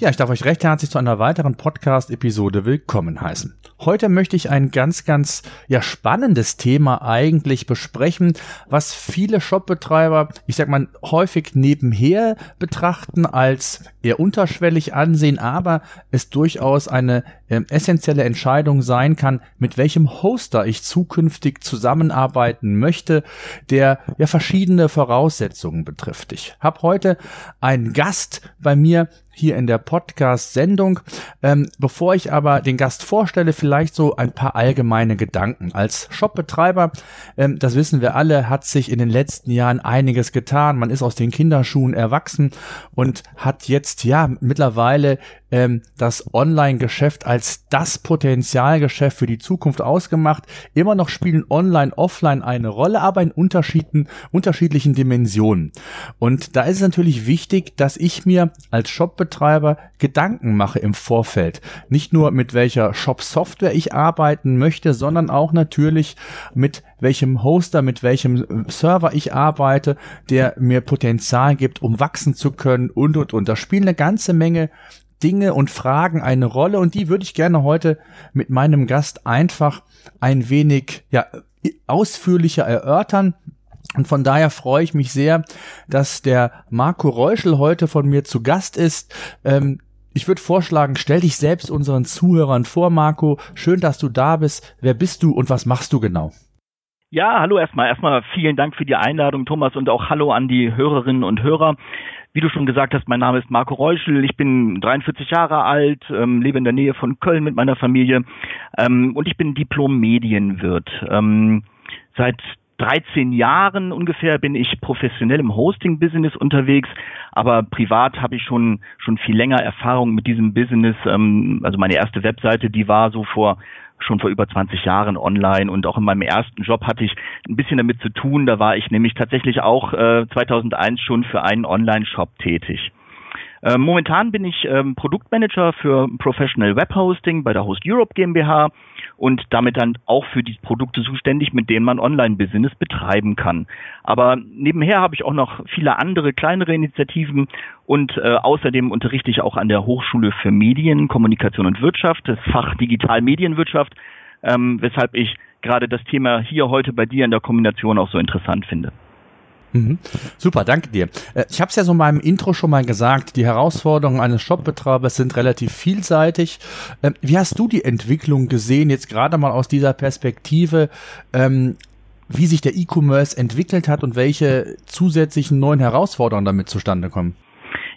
Ja, ich darf euch recht herzlich zu einer weiteren Podcast-Episode willkommen heißen. Heute möchte ich ein ganz, ganz ja, spannendes Thema eigentlich besprechen, was viele Shopbetreiber, ich sag mal, häufig nebenher betrachten, als eher unterschwellig ansehen, aber es durchaus eine äh, essentielle Entscheidung sein kann, mit welchem Hoster ich zukünftig zusammenarbeiten möchte, der ja verschiedene Voraussetzungen betrifft. Ich habe heute einen Gast bei mir, hier in der Podcast-Sendung. Ähm, bevor ich aber den Gast vorstelle, vielleicht so ein paar allgemeine Gedanken. Als Shopbetreiber, ähm, das wissen wir alle, hat sich in den letzten Jahren einiges getan. Man ist aus den Kinderschuhen erwachsen und hat jetzt ja mittlerweile ähm, das Online-Geschäft als das Potenzialgeschäft für die Zukunft ausgemacht. Immer noch spielen Online, Offline eine Rolle, aber in Unterschieden, unterschiedlichen Dimensionen. Und da ist es natürlich wichtig, dass ich mir als Shopbetreiber Gedanken mache im Vorfeld. Nicht nur mit welcher Shop-Software ich arbeiten möchte, sondern auch natürlich mit welchem Hoster, mit welchem Server ich arbeite, der mir Potenzial gibt, um wachsen zu können und, und, und. Da spielen eine ganze Menge Dinge und Fragen eine Rolle und die würde ich gerne heute mit meinem Gast einfach ein wenig ja, ausführlicher erörtern. Und von daher freue ich mich sehr, dass der Marco Reuschel heute von mir zu Gast ist. Ähm, ich würde vorschlagen, stell dich selbst unseren Zuhörern vor, Marco. Schön, dass du da bist. Wer bist du und was machst du genau? Ja, hallo erstmal. Erstmal vielen Dank für die Einladung, Thomas, und auch hallo an die Hörerinnen und Hörer. Wie du schon gesagt hast, mein Name ist Marco Reuschel, ich bin 43 Jahre alt, ähm, lebe in der Nähe von Köln mit meiner Familie ähm, und ich bin Diplom-Medienwirt. Ähm, seit 13 Jahren ungefähr bin ich professionell im Hosting-Business unterwegs, aber privat habe ich schon schon viel länger Erfahrung mit diesem Business. Ähm, also meine erste Webseite, die war so vor schon vor über 20 Jahren online und auch in meinem ersten Job hatte ich ein bisschen damit zu tun. Da war ich nämlich tatsächlich auch äh, 2001 schon für einen Online-Shop tätig. Ähm, momentan bin ich ähm, Produktmanager für Professional Web Hosting bei der Host Europe GmbH und damit dann auch für die Produkte zuständig, mit denen man Online-Business betreiben kann. Aber nebenher habe ich auch noch viele andere kleinere Initiativen und äh, außerdem unterrichte ich auch an der Hochschule für Medien, Kommunikation und Wirtschaft, das Fach Digital Medienwirtschaft, ähm, weshalb ich gerade das Thema hier heute bei dir in der Kombination auch so interessant finde. Mhm. Super, danke dir. Äh, ich habe es ja so in meinem Intro schon mal gesagt, die Herausforderungen eines Shopbetreibers sind relativ vielseitig. Ähm, wie hast du die Entwicklung gesehen, jetzt gerade mal aus dieser Perspektive, ähm, wie sich der E-Commerce entwickelt hat und welche zusätzlichen neuen Herausforderungen damit zustande kommen?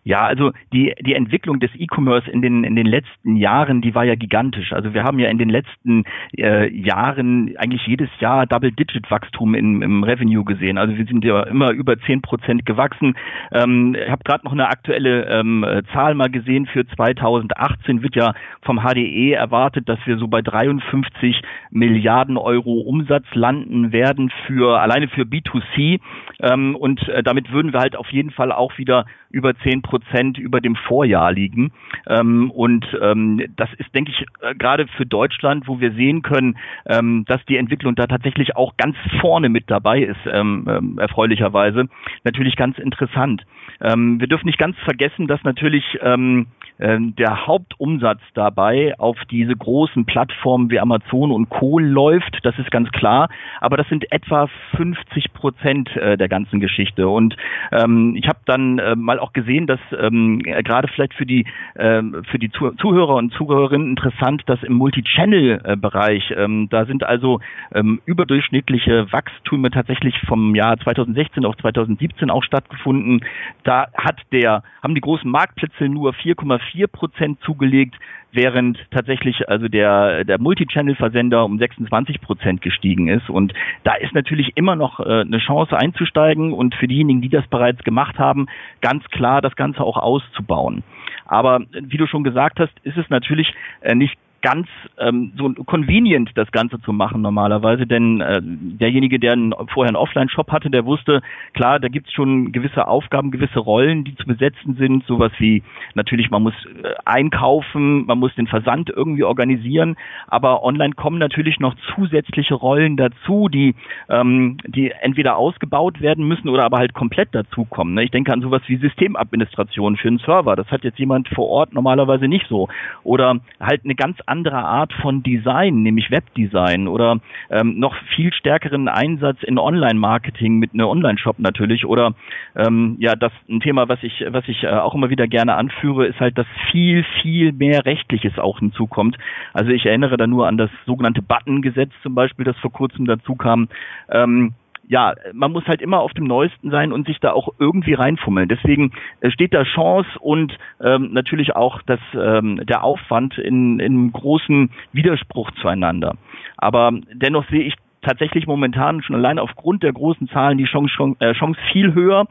Ja, also die, die Entwicklung des E-Commerce in den, in den letzten Jahren, die war ja gigantisch. Also wir haben ja in den letzten äh, Jahren eigentlich jedes Jahr Double-Digit-Wachstum im, im Revenue gesehen. Also wir sind ja immer über zehn Prozent gewachsen. Ähm, ich habe gerade noch eine aktuelle ähm, Zahl mal gesehen. Für 2018 wird ja vom HDE erwartet, dass wir so bei 53 Milliarden Euro Umsatz landen werden für alleine für B2C. Ähm, und äh, damit würden wir halt auf jeden Fall auch wieder über zehn Prozent über dem Vorjahr liegen. Ähm, und ähm, das ist, denke ich, äh, gerade für Deutschland, wo wir sehen können, ähm, dass die Entwicklung da tatsächlich auch ganz vorne mit dabei ist, ähm, ähm, erfreulicherweise, natürlich ganz interessant. Ähm, wir dürfen nicht ganz vergessen, dass natürlich ähm, der Hauptumsatz dabei auf diese großen Plattformen wie Amazon und Co. läuft, das ist ganz klar, aber das sind etwa 50 Prozent äh, der ganzen Geschichte. Und ähm, ich habe dann äh, mal auch gesehen, dass ähm, gerade vielleicht für die äh, für die Zuhörer und Zuhörerinnen interessant, dass im Multi-Channel-Bereich, ähm, da sind also ähm, überdurchschnittliche Wachstüme tatsächlich vom Jahr 2016 auf 2017 auch stattgefunden. Da hat der haben die großen Marktplätze nur 4,4 vier Prozent zugelegt, während tatsächlich also der, der Multichannel-Versender um 26 Prozent gestiegen ist. Und da ist natürlich immer noch äh, eine Chance einzusteigen und für diejenigen, die das bereits gemacht haben, ganz klar das Ganze auch auszubauen. Aber wie du schon gesagt hast, ist es natürlich äh, nicht ganz ähm, so convenient, das Ganze zu machen normalerweise, denn äh, derjenige, der einen, vorher einen Offline-Shop hatte, der wusste, klar, da gibt es schon gewisse Aufgaben, gewisse Rollen, die zu besetzen sind, sowas wie natürlich, man muss äh, einkaufen, man muss den Versand irgendwie organisieren, aber online kommen natürlich noch zusätzliche Rollen dazu, die, ähm, die entweder ausgebaut werden müssen oder aber halt komplett dazukommen. Ne? Ich denke an sowas wie Systemadministration für einen Server, das hat jetzt jemand vor Ort normalerweise nicht so. Oder halt eine ganz andere Art von Design, nämlich Webdesign oder ähm, noch viel stärkeren Einsatz in Online-Marketing mit einem Online-Shop natürlich. Oder ähm, ja, das ein Thema, was ich, was ich äh, auch immer wieder gerne anführe, ist halt, dass viel, viel mehr Rechtliches auch hinzukommt. Also ich erinnere da nur an das sogenannte Button-Gesetz zum Beispiel, das vor kurzem dazu kam. Ähm, ja, man muss halt immer auf dem Neuesten sein und sich da auch irgendwie reinfummeln. Deswegen äh, steht da Chance und ähm, natürlich auch das, ähm, der Aufwand in, in großen Widerspruch zueinander. Aber dennoch sehe ich tatsächlich momentan schon allein aufgrund der großen Zahlen die Chance, äh, Chance viel höher.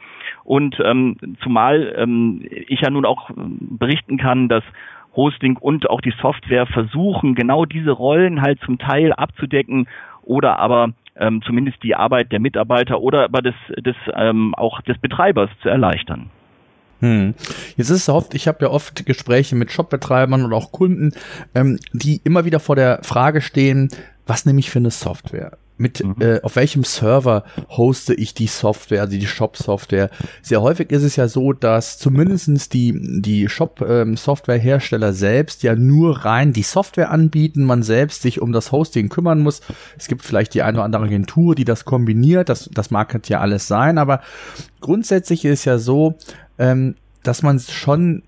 Und ähm, zumal ähm, ich ja nun auch ähm, berichten kann, dass Hosting und auch die Software versuchen, genau diese Rollen halt zum Teil abzudecken oder aber ähm, zumindest die Arbeit der Mitarbeiter oder aber des, des ähm, auch des Betreibers zu erleichtern. Hm. Jetzt ist es oft, ich habe ja oft Gespräche mit Shopbetreibern und auch Kunden, ähm, die immer wieder vor der Frage stehen, was nehme ich für eine Software? Mit mhm. äh, auf welchem Server hoste ich die Software, also die Shop-Software. Sehr häufig ist es ja so, dass zumindestens die, die Shop-Software-Hersteller ähm, selbst ja nur rein die Software anbieten, man selbst sich um das Hosting kümmern muss. Es gibt vielleicht die eine oder andere Agentur, die das kombiniert, das, das mag ja alles sein, aber grundsätzlich ist ja so, ähm, dass man schon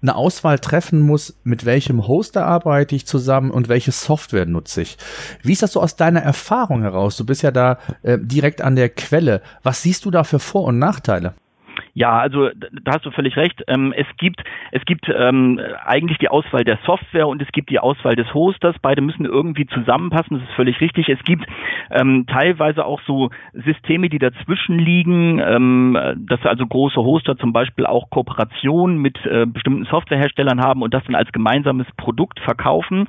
eine Auswahl treffen muss, mit welchem Hoster arbeite ich zusammen und welche Software nutze ich. Wie ist das so aus deiner Erfahrung heraus? Du bist ja da äh, direkt an der Quelle. Was siehst du da für Vor- und Nachteile? Ja, also da hast du völlig recht. Ähm, es gibt, es gibt ähm, eigentlich die Auswahl der Software und es gibt die Auswahl des Hosters. Beide müssen irgendwie zusammenpassen, das ist völlig richtig. Es gibt ähm, teilweise auch so Systeme, die dazwischen liegen, ähm, dass also große Hoster zum Beispiel auch Kooperationen mit äh, bestimmten Softwareherstellern haben und das dann als gemeinsames Produkt verkaufen.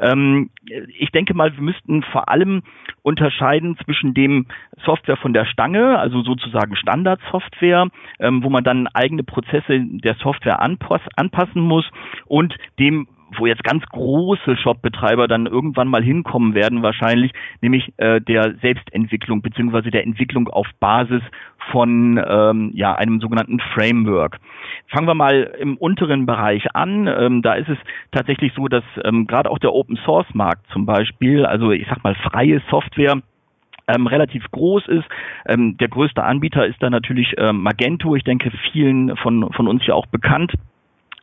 Ähm, ich denke mal, wir müssten vor allem unterscheiden zwischen dem Software von der Stange, also sozusagen Standardsoftware, ähm, wo man dann eigene Prozesse der Software anpass anpassen muss und dem wo jetzt ganz große Shop-Betreiber dann irgendwann mal hinkommen werden wahrscheinlich, nämlich äh, der Selbstentwicklung beziehungsweise der Entwicklung auf Basis von ähm, ja einem sogenannten Framework. Fangen wir mal im unteren Bereich an. Ähm, da ist es tatsächlich so, dass ähm, gerade auch der Open Source Markt zum Beispiel, also ich sag mal freie Software ähm, relativ groß ist. Ähm, der größte Anbieter ist da natürlich ähm, Magento. Ich denke, vielen von, von uns ja auch bekannt.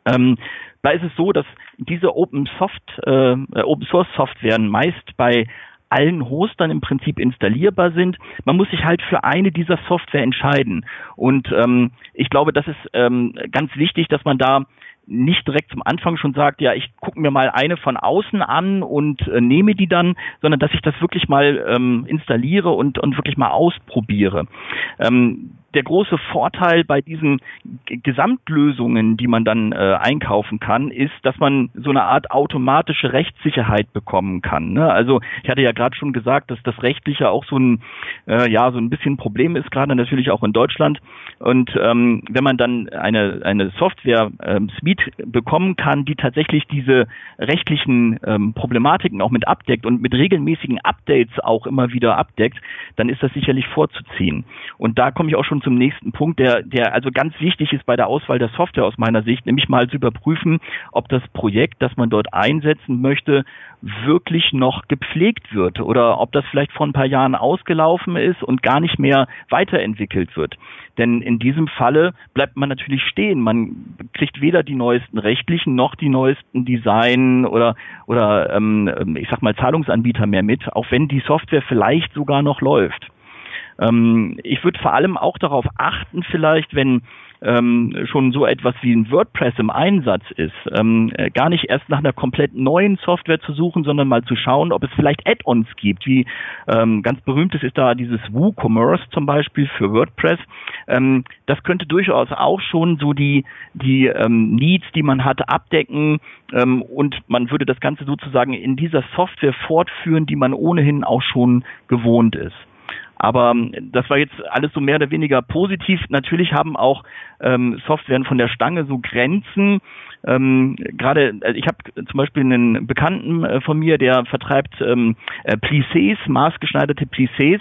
Ähm, da ist es so, dass diese Open, Soft, äh, Open Source Softwaren meist bei allen Hostern im Prinzip installierbar sind. Man muss sich halt für eine dieser Software entscheiden. Und ähm, ich glaube, das ist ähm, ganz wichtig, dass man da nicht direkt zum Anfang schon sagt, ja, ich gucke mir mal eine von außen an und äh, nehme die dann, sondern dass ich das wirklich mal ähm, installiere und, und wirklich mal ausprobiere. Ähm, der große Vorteil bei diesen Gesamtlösungen, die man dann äh, einkaufen kann, ist, dass man so eine Art automatische Rechtssicherheit bekommen kann. Ne? Also ich hatte ja gerade schon gesagt, dass das rechtliche auch so ein äh, ja so ein bisschen Problem ist, gerade natürlich auch in Deutschland. Und ähm, wenn man dann eine eine Software ähm, Suite bekommen kann, die tatsächlich diese rechtlichen ähm, Problematiken auch mit abdeckt und mit regelmäßigen Updates auch immer wieder abdeckt, dann ist das sicherlich vorzuziehen. Und da komme ich auch schon zum nächsten Punkt, der, der also ganz wichtig ist bei der Auswahl der Software aus meiner Sicht, nämlich mal zu überprüfen, ob das Projekt, das man dort einsetzen möchte, wirklich noch gepflegt wird oder ob das vielleicht vor ein paar Jahren ausgelaufen ist und gar nicht mehr weiterentwickelt wird. Denn in diesem Falle bleibt man natürlich stehen. Man kriegt weder die neuesten rechtlichen noch die neuesten Design oder oder ähm, ich sag mal Zahlungsanbieter mehr mit, auch wenn die Software vielleicht sogar noch läuft. Ähm, ich würde vor allem auch darauf achten, vielleicht, wenn ähm, schon so etwas wie ein WordPress im Einsatz ist, ähm, äh, gar nicht erst nach einer komplett neuen Software zu suchen, sondern mal zu schauen, ob es vielleicht Add-ons gibt. Wie ähm, ganz berühmtes ist da dieses WooCommerce zum Beispiel für WordPress. Ähm, das könnte durchaus auch schon so die die ähm, Needs, die man hat, abdecken ähm, und man würde das Ganze sozusagen in dieser Software fortführen, die man ohnehin auch schon gewohnt ist. Aber ähm, das war jetzt alles so mehr oder weniger positiv. Natürlich haben auch ähm, Softwaren von der Stange so Grenzen. Ähm, Gerade, also ich habe zum Beispiel einen Bekannten äh, von mir, der vertreibt ähm, äh, Plissés, maßgeschneiderte Plissés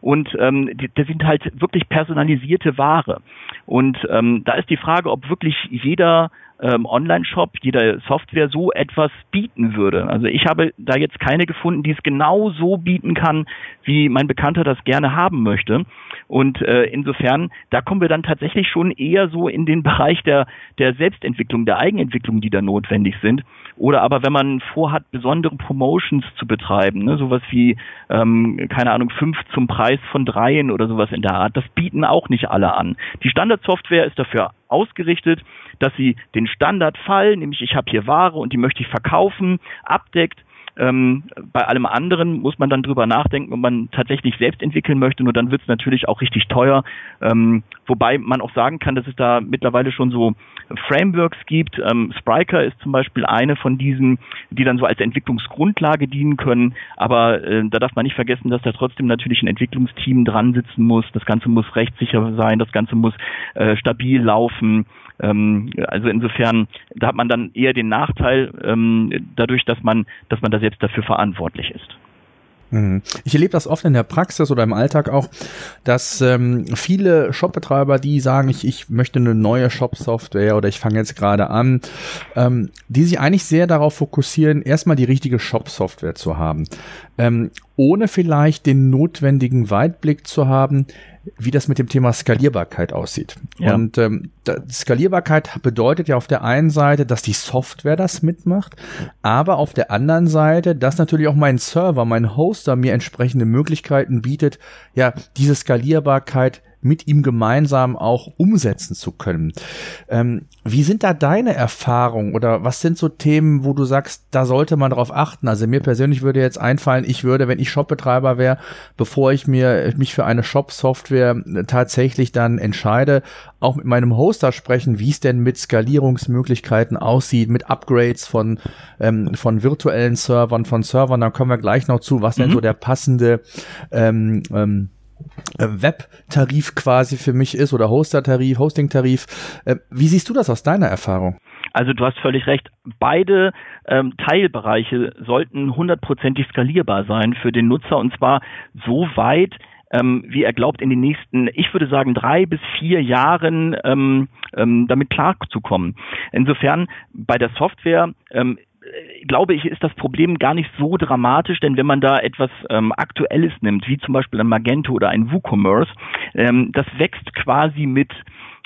und ähm, die, das sind halt wirklich personalisierte Ware. Und ähm, da ist die Frage, ob wirklich jeder ähm, Online-Shop, jeder Software so etwas bieten würde. Also ich habe da jetzt keine gefunden, die es genau so bieten kann, wie mein Bekannter das gerne haben möchte. Und äh, insofern, da kommen wir dann tatsächlich schon eher so in den Bereich der, der Selbstentwicklung, der Eigenentwicklung, die da notwendig sind. Oder aber wenn man vorhat, besondere Promotions zu betreiben, ne, sowas wie, ähm, keine Ahnung, fünf zum Preis von dreien oder sowas in der Art, das bieten auch nicht alle an. Die Standardsoftware ist dafür ausgerichtet, dass sie den Standardfall, nämlich ich habe hier Ware und die möchte ich verkaufen, abdeckt ähm, bei allem anderen muss man dann drüber nachdenken, ob man tatsächlich selbst entwickeln möchte. Nur dann wird es natürlich auch richtig teuer. Ähm, wobei man auch sagen kann, dass es da mittlerweile schon so Frameworks gibt. Ähm, Spryker ist zum Beispiel eine von diesen, die dann so als Entwicklungsgrundlage dienen können. Aber äh, da darf man nicht vergessen, dass da trotzdem natürlich ein Entwicklungsteam dran sitzen muss. Das Ganze muss rechtssicher sein. Das Ganze muss äh, stabil laufen. Ähm, also insofern, da hat man dann eher den Nachteil, ähm, dadurch, dass man, dass man da selbst dafür verantwortlich ist. Mhm. Ich erlebe das oft in der Praxis oder im Alltag auch, dass ähm, viele Shopbetreiber, die sagen, ich, ich möchte eine neue Shop-Software oder ich fange jetzt gerade an, ähm, die sich eigentlich sehr darauf fokussieren, erstmal die richtige Shop-Software zu haben, ähm, ohne vielleicht den notwendigen Weitblick zu haben, wie das mit dem Thema Skalierbarkeit aussieht. Ja. Und ähm, Skalierbarkeit bedeutet ja auf der einen Seite, dass die Software das mitmacht, aber auf der anderen Seite, dass natürlich auch mein Server, mein Hoster mir entsprechende Möglichkeiten bietet, ja, diese Skalierbarkeit mit ihm gemeinsam auch umsetzen zu können. Ähm, wie sind da deine Erfahrungen oder was sind so Themen, wo du sagst, da sollte man drauf achten? Also mir persönlich würde jetzt einfallen, ich würde, wenn ich Shopbetreiber wäre, bevor ich mir mich für eine Shop-Software tatsächlich dann entscheide, auch mit meinem Hoster sprechen, wie es denn mit Skalierungsmöglichkeiten aussieht, mit Upgrades von, ähm, von virtuellen Servern, von Servern. Da kommen wir gleich noch zu, was mhm. denn so der passende ähm, ähm, äh, Web-Tarif quasi für mich ist oder Hoster-Tarif, Hosting-Tarif. Äh, wie siehst du das aus deiner Erfahrung? Also du hast völlig recht. Beide ähm, Teilbereiche sollten hundertprozentig skalierbar sein für den Nutzer und zwar so weit, ähm, wie er glaubt, in den nächsten, ich würde sagen, drei bis vier Jahren ähm, ähm, damit klarzukommen. Insofern bei der Software ähm, äh, glaube ich, ist das Problem gar nicht so dramatisch, denn wenn man da etwas ähm, Aktuelles nimmt, wie zum Beispiel ein Magento oder ein WooCommerce, ähm, das wächst quasi mit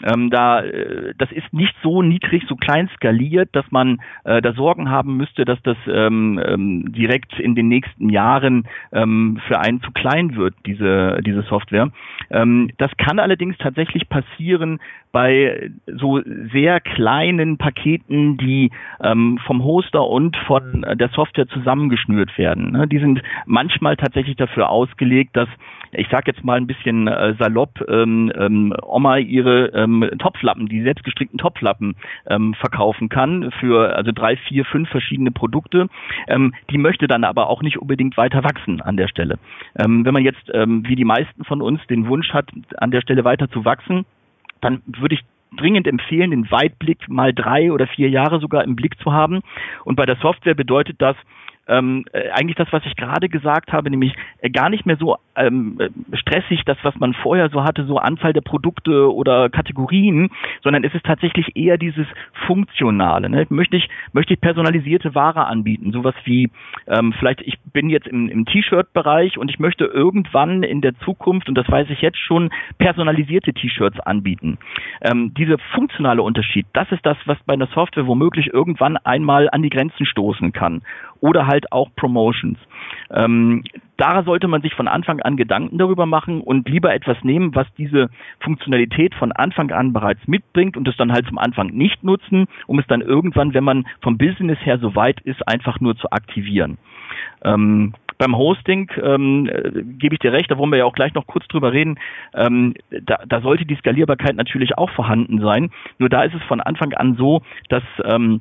ähm, da, äh, das ist nicht so niedrig, so klein skaliert, dass man äh, da Sorgen haben müsste, dass das ähm, ähm, direkt in den nächsten Jahren ähm, für einen zu klein wird, diese, diese Software. Ähm, das kann allerdings tatsächlich passieren bei so sehr kleinen Paketen, die ähm, vom Hoster und von der Software zusammengeschnürt werden. Ne? Die sind manchmal tatsächlich dafür ausgelegt, dass ich sage jetzt mal ein bisschen äh, salopp, ähm, ähm, Oma ihre ähm, Topflappen, die selbstgestrickten Topflappen ähm, verkaufen kann für also drei, vier, fünf verschiedene Produkte. Ähm, die möchte dann aber auch nicht unbedingt weiter wachsen an der Stelle. Ähm, wenn man jetzt, ähm, wie die meisten von uns, den Wunsch hat, an der Stelle weiter zu wachsen, dann würde ich dringend empfehlen, den Weitblick mal drei oder vier Jahre sogar im Blick zu haben. Und bei der Software bedeutet das, ähm, äh, eigentlich das, was ich gerade gesagt habe, nämlich äh, gar nicht mehr so ähm, äh, stressig, das, was man vorher so hatte, so Anzahl der Produkte oder Kategorien, sondern es ist tatsächlich eher dieses Funktionale. Ne? Möchte ich möchte ich personalisierte Ware anbieten, sowas wie ähm, vielleicht ich bin jetzt im, im T-Shirt-Bereich und ich möchte irgendwann in der Zukunft und das weiß ich jetzt schon personalisierte T-Shirts anbieten. Ähm, dieser funktionale Unterschied, das ist das, was bei einer Software womöglich irgendwann einmal an die Grenzen stoßen kann oder halt auch Promotions. Ähm, da sollte man sich von Anfang an Gedanken darüber machen und lieber etwas nehmen, was diese Funktionalität von Anfang an bereits mitbringt und es dann halt zum Anfang nicht nutzen, um es dann irgendwann, wenn man vom Business her so weit ist, einfach nur zu aktivieren. Ähm, beim Hosting ähm, äh, gebe ich dir recht, da wollen wir ja auch gleich noch kurz drüber reden. Ähm, da, da sollte die Skalierbarkeit natürlich auch vorhanden sein. Nur da ist es von Anfang an so, dass ähm,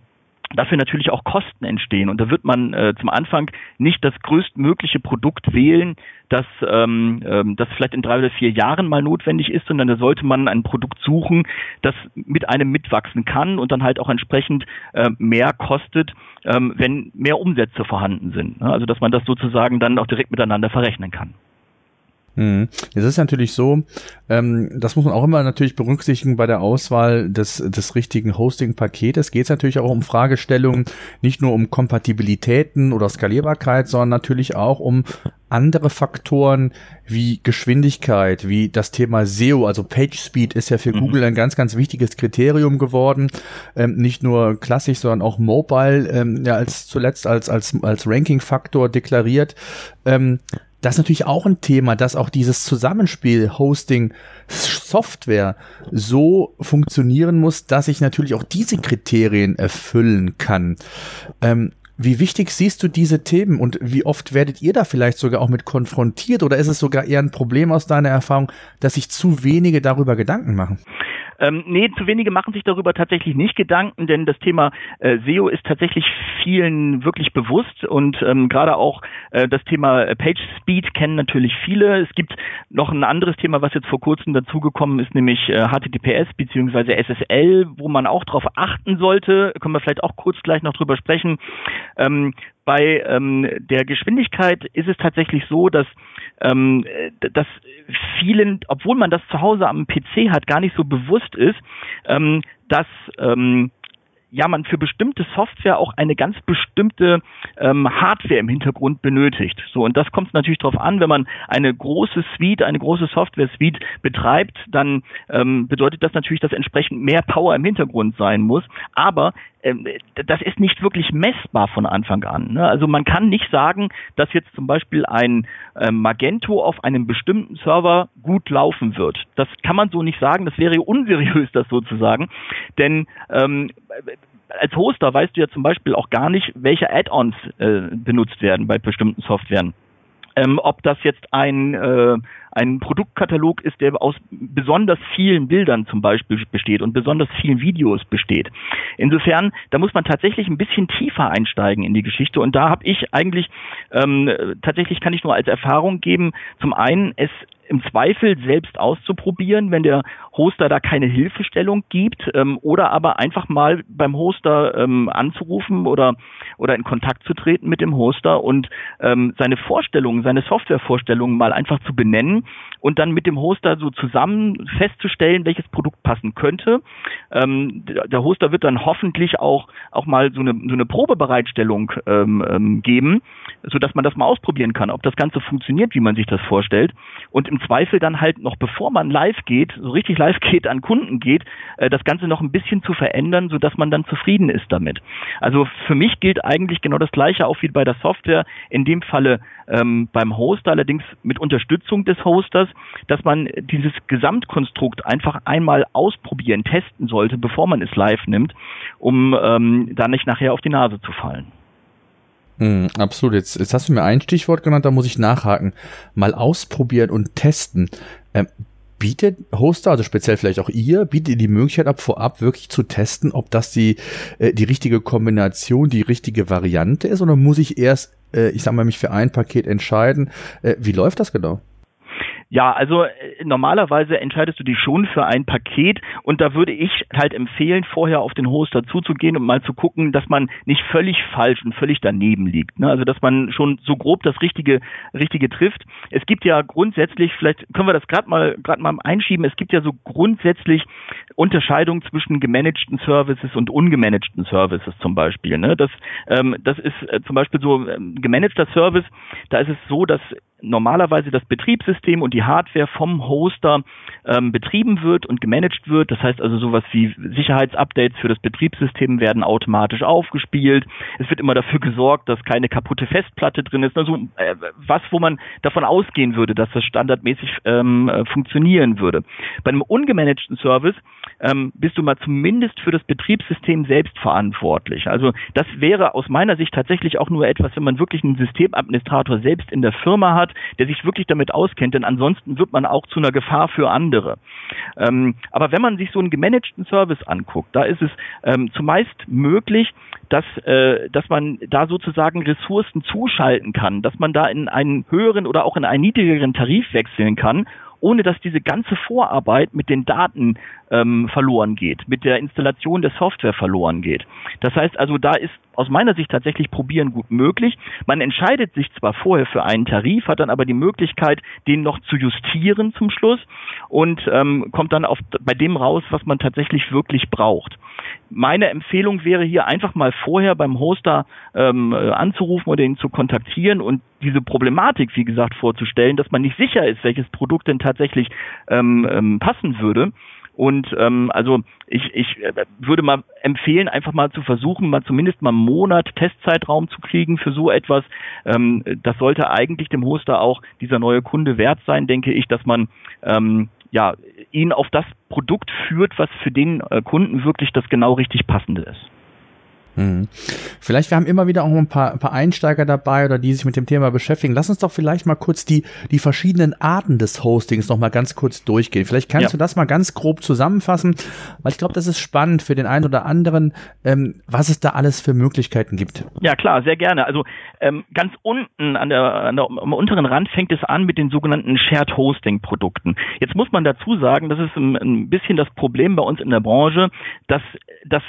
dafür natürlich auch Kosten entstehen. Und da wird man äh, zum Anfang nicht das größtmögliche Produkt wählen, das, ähm, ähm, das vielleicht in drei oder vier Jahren mal notwendig ist, sondern da sollte man ein Produkt suchen, das mit einem mitwachsen kann und dann halt auch entsprechend äh, mehr kostet, ähm, wenn mehr Umsätze vorhanden sind. Also dass man das sozusagen dann auch direkt miteinander verrechnen kann. Mhm. Es ist natürlich so, ähm, das muss man auch immer natürlich berücksichtigen bei der Auswahl des, des richtigen Hosting-Paketes. Geht es natürlich auch um Fragestellungen, nicht nur um Kompatibilitäten oder Skalierbarkeit, sondern natürlich auch um andere Faktoren wie Geschwindigkeit, wie das Thema SEO, also Page Speed ist ja für mhm. Google ein ganz, ganz wichtiges Kriterium geworden. Ähm, nicht nur klassisch, sondern auch mobile, ähm, ja, als zuletzt als, als, als Ranking-Faktor deklariert. Ähm, das ist natürlich auch ein Thema, dass auch dieses Zusammenspiel Hosting Software so funktionieren muss, dass ich natürlich auch diese Kriterien erfüllen kann. Ähm, wie wichtig siehst du diese Themen und wie oft werdet ihr da vielleicht sogar auch mit konfrontiert oder ist es sogar eher ein Problem aus deiner Erfahrung, dass sich zu wenige darüber Gedanken machen? Ähm, nee, zu wenige machen sich darüber tatsächlich nicht Gedanken, denn das Thema äh, SEO ist tatsächlich vielen wirklich bewusst und ähm, gerade auch äh, das Thema äh, Page Speed kennen natürlich viele. Es gibt noch ein anderes Thema, was jetzt vor kurzem dazugekommen ist, nämlich äh, HTTPS bzw. SSL, wo man auch darauf achten sollte. Können wir vielleicht auch kurz gleich noch drüber sprechen. Ähm, bei ähm, der Geschwindigkeit ist es tatsächlich so, dass ähm, dass vielen, obwohl man das zu Hause am PC hat, gar nicht so bewusst ist, ähm, dass ähm, ja man für bestimmte Software auch eine ganz bestimmte ähm, Hardware im Hintergrund benötigt. So und das kommt natürlich darauf an, wenn man eine große Suite, eine große Software-Suite betreibt, dann ähm, bedeutet das natürlich, dass entsprechend mehr Power im Hintergrund sein muss. Aber das ist nicht wirklich messbar von Anfang an. Ne? Also man kann nicht sagen, dass jetzt zum Beispiel ein ähm, Magento auf einem bestimmten Server gut laufen wird. Das kann man so nicht sagen. Das wäre unseriös, das sozusagen. Denn ähm, als Hoster weißt du ja zum Beispiel auch gar nicht, welche Add-ons äh, benutzt werden bei bestimmten Softwaren. Ähm, ob das jetzt ein, äh, ein Produktkatalog ist, der aus besonders vielen Bildern zum Beispiel besteht und besonders vielen Videos besteht. Insofern, da muss man tatsächlich ein bisschen tiefer einsteigen in die Geschichte und da habe ich eigentlich ähm, tatsächlich kann ich nur als Erfahrung geben, zum einen es im Zweifel selbst auszuprobieren, wenn der Hoster da keine Hilfestellung gibt ähm, oder aber einfach mal beim Hoster ähm, anzurufen oder oder in Kontakt zu treten mit dem Hoster und ähm, seine Vorstellungen, seine Softwarevorstellungen mal einfach zu benennen und dann mit dem Hoster so zusammen festzustellen, welches Produkt passen könnte. Ähm, der Hoster wird dann hoffentlich auch auch mal so eine so eine Probebereitstellung ähm, ähm, geben, so dass man das mal ausprobieren kann, ob das Ganze funktioniert, wie man sich das vorstellt und im Zweifel dann halt noch bevor man live geht, so richtig live geht, an Kunden geht, äh, das Ganze noch ein bisschen zu verändern, so dass man dann zufrieden ist damit. Also für mich gilt eigentlich genau das Gleiche auch wie bei der Software, in dem Falle ähm, beim Hoster, allerdings mit Unterstützung des Hosters, dass man dieses Gesamtkonstrukt einfach einmal ausprobieren, testen sollte, bevor man es live nimmt, um ähm, da nicht nachher auf die Nase zu fallen. Mm, absolut. Jetzt, jetzt hast du mir ein Stichwort genannt, da muss ich nachhaken. Mal ausprobieren und testen. Ähm, bietet Hoster, also speziell vielleicht auch ihr, bietet ihr die Möglichkeit ab, vorab wirklich zu testen, ob das die, äh, die richtige Kombination, die richtige Variante ist, oder muss ich erst, äh, ich sag mal, mich für ein Paket entscheiden? Äh, wie läuft das genau? Ja, also äh, normalerweise entscheidest du dich schon für ein Paket und da würde ich halt empfehlen, vorher auf den Hoster zuzugehen und mal zu gucken, dass man nicht völlig falsch und völlig daneben liegt. Ne? Also dass man schon so grob das Richtige, Richtige trifft. Es gibt ja grundsätzlich, vielleicht können wir das gerade mal gerade mal einschieben, es gibt ja so grundsätzlich Unterscheidungen zwischen gemanagten Services und ungemanagten Services zum Beispiel. Ne? Das, ähm, das ist äh, zum Beispiel so ähm, gemanagter Service, da ist es so, dass normalerweise das Betriebssystem und die Hardware vom Hoster ähm, betrieben wird und gemanagt wird. Das heißt also sowas wie Sicherheitsupdates für das Betriebssystem werden automatisch aufgespielt. Es wird immer dafür gesorgt, dass keine kaputte Festplatte drin ist. Also äh, was, wo man davon ausgehen würde, dass das standardmäßig ähm, äh, funktionieren würde. Bei einem ungemanagten Service ähm, bist du mal zumindest für das Betriebssystem selbst verantwortlich. Also das wäre aus meiner Sicht tatsächlich auch nur etwas, wenn man wirklich einen Systemadministrator selbst in der Firma hat, der sich wirklich damit auskennt, denn ansonsten wird man auch zu einer Gefahr für andere. Ähm, aber wenn man sich so einen gemanagten Service anguckt, da ist es ähm, zumeist möglich, dass, äh, dass man da sozusagen Ressourcen zuschalten kann, dass man da in einen höheren oder auch in einen niedrigeren Tarif wechseln kann ohne dass diese ganze Vorarbeit mit den Daten ähm, verloren geht, mit der Installation der Software verloren geht. Das heißt also, da ist aus meiner Sicht tatsächlich probieren gut möglich. Man entscheidet sich zwar vorher für einen Tarif, hat dann aber die Möglichkeit, den noch zu justieren zum Schluss und ähm, kommt dann auf, bei dem raus, was man tatsächlich wirklich braucht. Meine Empfehlung wäre hier einfach mal vorher beim Hoster ähm, äh, anzurufen oder ihn zu kontaktieren und diese Problematik, wie gesagt, vorzustellen, dass man nicht sicher ist, welches Produkt denn tatsächlich ähm, ähm, passen würde und ähm, also ich, ich äh, würde mal empfehlen, einfach mal zu versuchen, mal zumindest mal einen Monat Testzeitraum zu kriegen für so etwas. Ähm, das sollte eigentlich dem Hoster auch dieser neue Kunde wert sein, denke ich, dass man ähm, ja ihn auf das Produkt führt, was für den äh, Kunden wirklich das genau richtig passende ist. Hm. Vielleicht, wir haben immer wieder auch ein paar, ein paar Einsteiger dabei oder die sich mit dem Thema beschäftigen. Lass uns doch vielleicht mal kurz die, die verschiedenen Arten des Hostings noch mal ganz kurz durchgehen. Vielleicht kannst ja. du das mal ganz grob zusammenfassen, weil ich glaube, das ist spannend für den einen oder anderen, ähm, was es da alles für Möglichkeiten gibt. Ja, klar, sehr gerne. Also ähm, ganz unten an der, an der, am unteren Rand fängt es an mit den sogenannten Shared Hosting Produkten. Jetzt muss man dazu sagen, das ist ein, ein bisschen das Problem bei uns in der Branche, dass das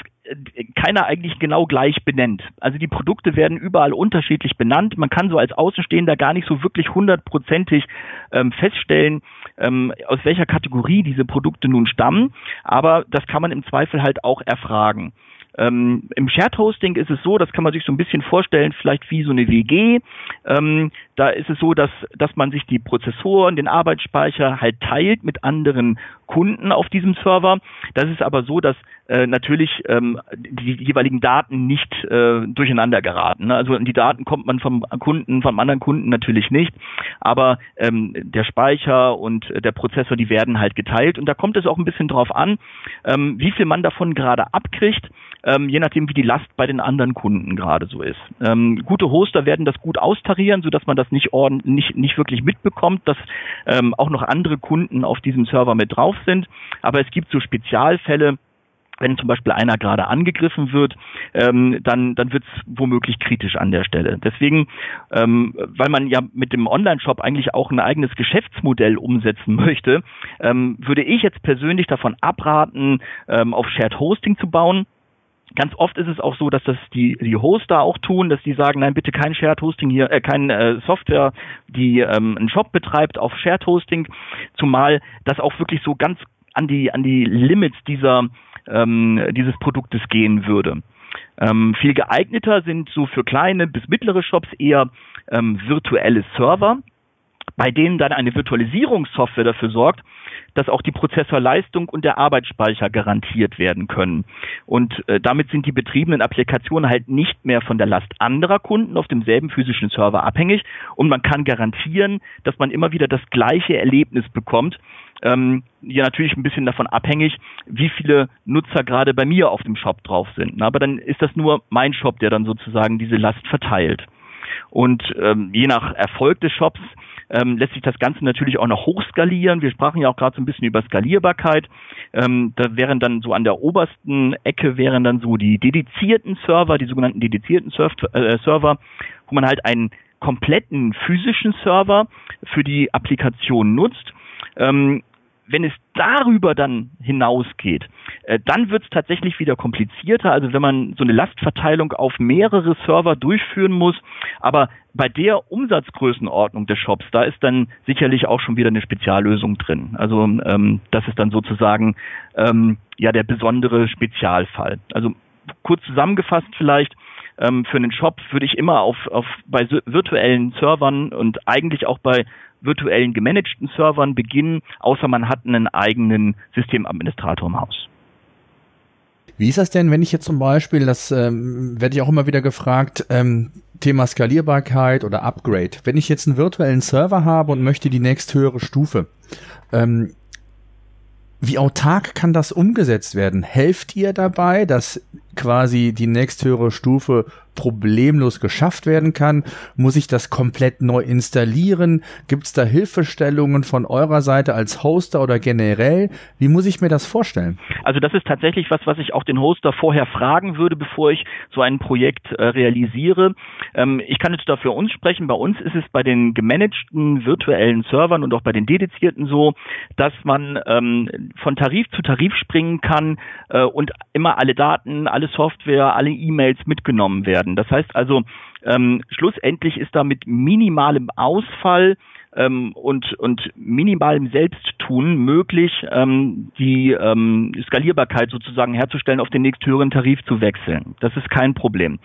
keiner eigentlich genau gleich benennt. Also die Produkte werden überall unterschiedlich benannt. Man kann so als Außenstehender gar nicht so wirklich hundertprozentig ähm, feststellen, ähm, aus welcher Kategorie diese Produkte nun stammen. Aber das kann man im Zweifel halt auch erfragen. Ähm, Im Shared Hosting ist es so, das kann man sich so ein bisschen vorstellen, vielleicht wie so eine WG. Ähm, da ist es so, dass, dass man sich die Prozessoren, den Arbeitsspeicher halt teilt mit anderen Kunden auf diesem Server. Das ist aber so, dass äh, natürlich ähm, die, jeweiligen Daten nicht äh, durcheinander geraten. Ne? Also die Daten kommt man vom Kunden, vom anderen Kunden natürlich nicht, aber ähm, der Speicher und der Prozessor, die werden halt geteilt und da kommt es auch ein bisschen drauf an, ähm, wie viel man davon gerade abkriegt ähm, je nachdem, wie die Last bei den anderen Kunden gerade so ist. Ähm, gute Hoster werden das gut austarieren, sodass man das nicht, ordentlich, nicht, nicht wirklich mitbekommt, dass ähm, auch noch andere Kunden auf diesem Server mit drauf sind. Aber es gibt so Spezialfälle, wenn zum Beispiel einer gerade angegriffen wird, ähm, dann, dann wird es womöglich kritisch an der Stelle. Deswegen, ähm, weil man ja mit dem Online-Shop eigentlich auch ein eigenes Geschäftsmodell umsetzen möchte, ähm, würde ich jetzt persönlich davon abraten, ähm, auf Shared Hosting zu bauen Ganz oft ist es auch so, dass das die, die Hoster auch tun, dass die sagen, nein, bitte kein Shared Hosting hier, äh, kein äh, Software, die ähm, einen Shop betreibt auf Shared Hosting, zumal das auch wirklich so ganz an die an die Limits dieser ähm, dieses Produktes gehen würde. Ähm, viel geeigneter sind so für kleine bis mittlere Shops eher ähm, virtuelle Server, bei denen dann eine Virtualisierungssoftware dafür sorgt, dass auch die Prozessorleistung und der Arbeitsspeicher garantiert werden können. Und äh, damit sind die betriebenen Applikationen halt nicht mehr von der Last anderer Kunden auf demselben physischen Server abhängig und man kann garantieren, dass man immer wieder das gleiche Erlebnis bekommt. Ähm, ja natürlich ein bisschen davon abhängig, wie viele Nutzer gerade bei mir auf dem Shop drauf sind. Aber dann ist das nur mein Shop, der dann sozusagen diese Last verteilt. Und ähm, je nach Erfolg des Shops ähm, lässt sich das Ganze natürlich auch noch hochskalieren. Wir sprachen ja auch gerade so ein bisschen über Skalierbarkeit. Ähm, da wären dann so an der obersten Ecke wären dann so die dedizierten Server, die sogenannten dedizierten Surf äh, Server, wo man halt einen kompletten physischen Server für die Applikation nutzt. Ähm, wenn es darüber dann hinausgeht, äh, dann wird es tatsächlich wieder komplizierter. Also wenn man so eine Lastverteilung auf mehrere Server durchführen muss, aber bei der Umsatzgrößenordnung des Shops, da ist dann sicherlich auch schon wieder eine Speziallösung drin. Also ähm, das ist dann sozusagen ähm, ja der besondere Spezialfall. Also kurz zusammengefasst vielleicht, ähm, für einen Shop würde ich immer auf, auf bei virtuellen Servern und eigentlich auch bei virtuellen gemanagten Servern beginnen, außer man hat einen eigenen Systemadministrator im Haus. Wie ist das denn, wenn ich jetzt zum Beispiel, das ähm, werde ich auch immer wieder gefragt, ähm, Thema Skalierbarkeit oder Upgrade. Wenn ich jetzt einen virtuellen Server habe und möchte die nächsthöhere Stufe, ähm, wie autark kann das umgesetzt werden? Helft ihr dabei, dass quasi die nächsthöhere Stufe problemlos geschafft werden kann? Muss ich das komplett neu installieren? Gibt es da Hilfestellungen von eurer Seite als Hoster oder generell? Wie muss ich mir das vorstellen? Also das ist tatsächlich was, was ich auch den Hoster vorher fragen würde, bevor ich so ein Projekt äh, realisiere. Ähm, ich kann jetzt da für uns sprechen. Bei uns ist es bei den gemanagten virtuellen Servern und auch bei den dedizierten so, dass man ähm, von Tarif zu Tarif springen kann äh, und immer alle Daten, alle Software, alle E-Mails mitgenommen werden werden. Das heißt also, ähm, schlussendlich ist da mit minimalem Ausfall ähm, und, und minimalem Selbsttun möglich, ähm, die ähm, Skalierbarkeit sozusagen herzustellen, auf den nächsthöheren Tarif zu wechseln. Das ist kein Problem.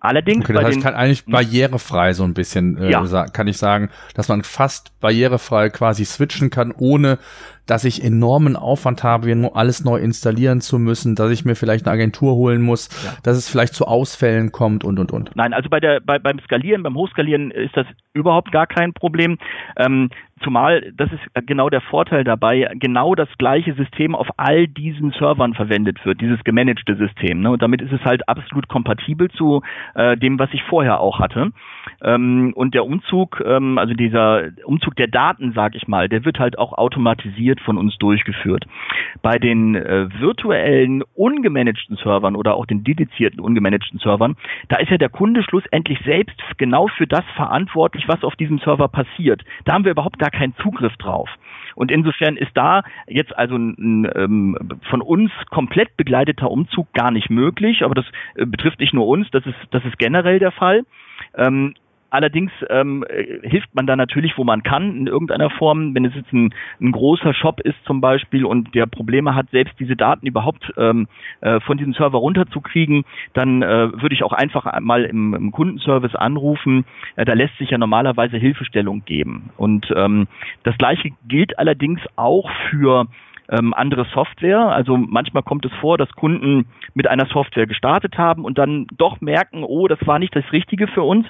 Allerdings. Okay, das heißt, kann eigentlich barrierefrei so ein bisschen, äh, ja. kann ich sagen, dass man fast barrierefrei quasi switchen kann, ohne dass ich enormen Aufwand habe, alles neu installieren zu müssen, dass ich mir vielleicht eine Agentur holen muss, ja. dass es vielleicht zu Ausfällen kommt und und und. Nein, also bei der bei, beim Skalieren, beim Hochskalieren ist das überhaupt gar kein Problem. Ähm, Zumal, das ist genau der Vorteil dabei, genau das gleiche System auf all diesen Servern verwendet wird, dieses gemanagte System. Ne? Und damit ist es halt absolut kompatibel zu äh, dem, was ich vorher auch hatte. Ähm, und der Umzug, ähm, also dieser Umzug der Daten, sag ich mal, der wird halt auch automatisiert von uns durchgeführt. Bei den äh, virtuellen ungemanagten Servern oder auch den dedizierten ungemanagten Servern, da ist ja der Kunde schlussendlich selbst genau für das verantwortlich, was auf diesem Server passiert. Da haben wir überhaupt gar keinen Zugriff drauf. Und insofern ist da jetzt also ein, ähm, von uns komplett begleiteter Umzug gar nicht möglich, aber das äh, betrifft nicht nur uns, das ist, das ist generell der Fall. Ähm, Allerdings ähm, hilft man da natürlich, wo man kann, in irgendeiner Form. Wenn es jetzt ein, ein großer Shop ist zum Beispiel und der Probleme hat, selbst diese Daten überhaupt ähm, äh, von diesem Server runterzukriegen, dann äh, würde ich auch einfach mal im, im Kundenservice anrufen. Äh, da lässt sich ja normalerweise Hilfestellung geben. Und ähm, das Gleiche gilt allerdings auch für ähm, andere Software. Also manchmal kommt es vor, dass Kunden mit einer Software gestartet haben und dann doch merken, oh, das war nicht das Richtige für uns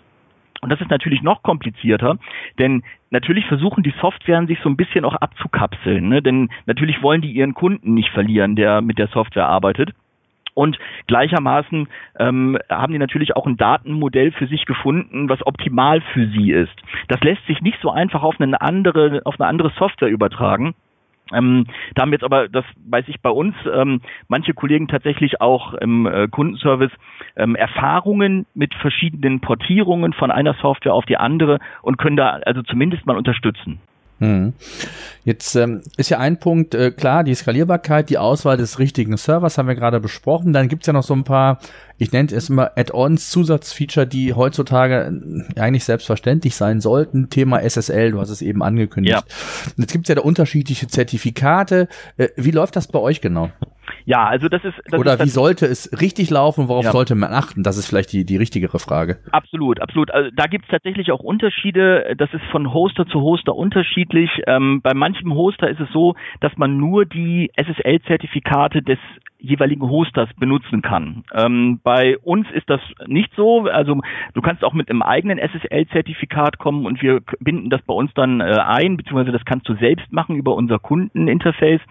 und das ist natürlich noch komplizierter, denn natürlich versuchen die Softwaren sich so ein bisschen auch abzukapseln, ne? denn natürlich wollen die ihren Kunden nicht verlieren, der mit der Software arbeitet. Und gleichermaßen ähm, haben die natürlich auch ein Datenmodell für sich gefunden, was optimal für sie ist. Das lässt sich nicht so einfach auf eine andere, auf eine andere Software übertragen. Ähm, da haben jetzt aber, das weiß ich bei uns, ähm, manche Kollegen tatsächlich auch im äh, Kundenservice ähm, Erfahrungen mit verschiedenen Portierungen von einer Software auf die andere und können da also zumindest mal unterstützen. Hm. Jetzt ähm, ist ja ein Punkt äh, klar, die Skalierbarkeit, die Auswahl des richtigen Servers haben wir gerade besprochen. Dann gibt's ja noch so ein paar, ich nenne es immer Add-ons, Zusatzfeature, die heutzutage äh, eigentlich selbstverständlich sein sollten. Thema SSL, du hast es eben angekündigt. Ja. Jetzt gibt's ja da unterschiedliche Zertifikate. Äh, wie läuft das bei euch genau? Ja, also das ist. Das Oder ist wie sollte es richtig laufen? Worauf ja. sollte man achten? Das ist vielleicht die, die richtigere Frage. Absolut, absolut. Also da gibt es tatsächlich auch Unterschiede. Das ist von Hoster zu Hoster unterschiedlich. Ähm, bei manchem Hoster ist es so, dass man nur die SSL-Zertifikate des jeweiligen Hosters benutzen kann. Ähm, bei uns ist das nicht so. Also du kannst auch mit einem eigenen SSL-Zertifikat kommen und wir binden das bei uns dann äh, ein, beziehungsweise das kannst du selbst machen über unser Kundeninterface.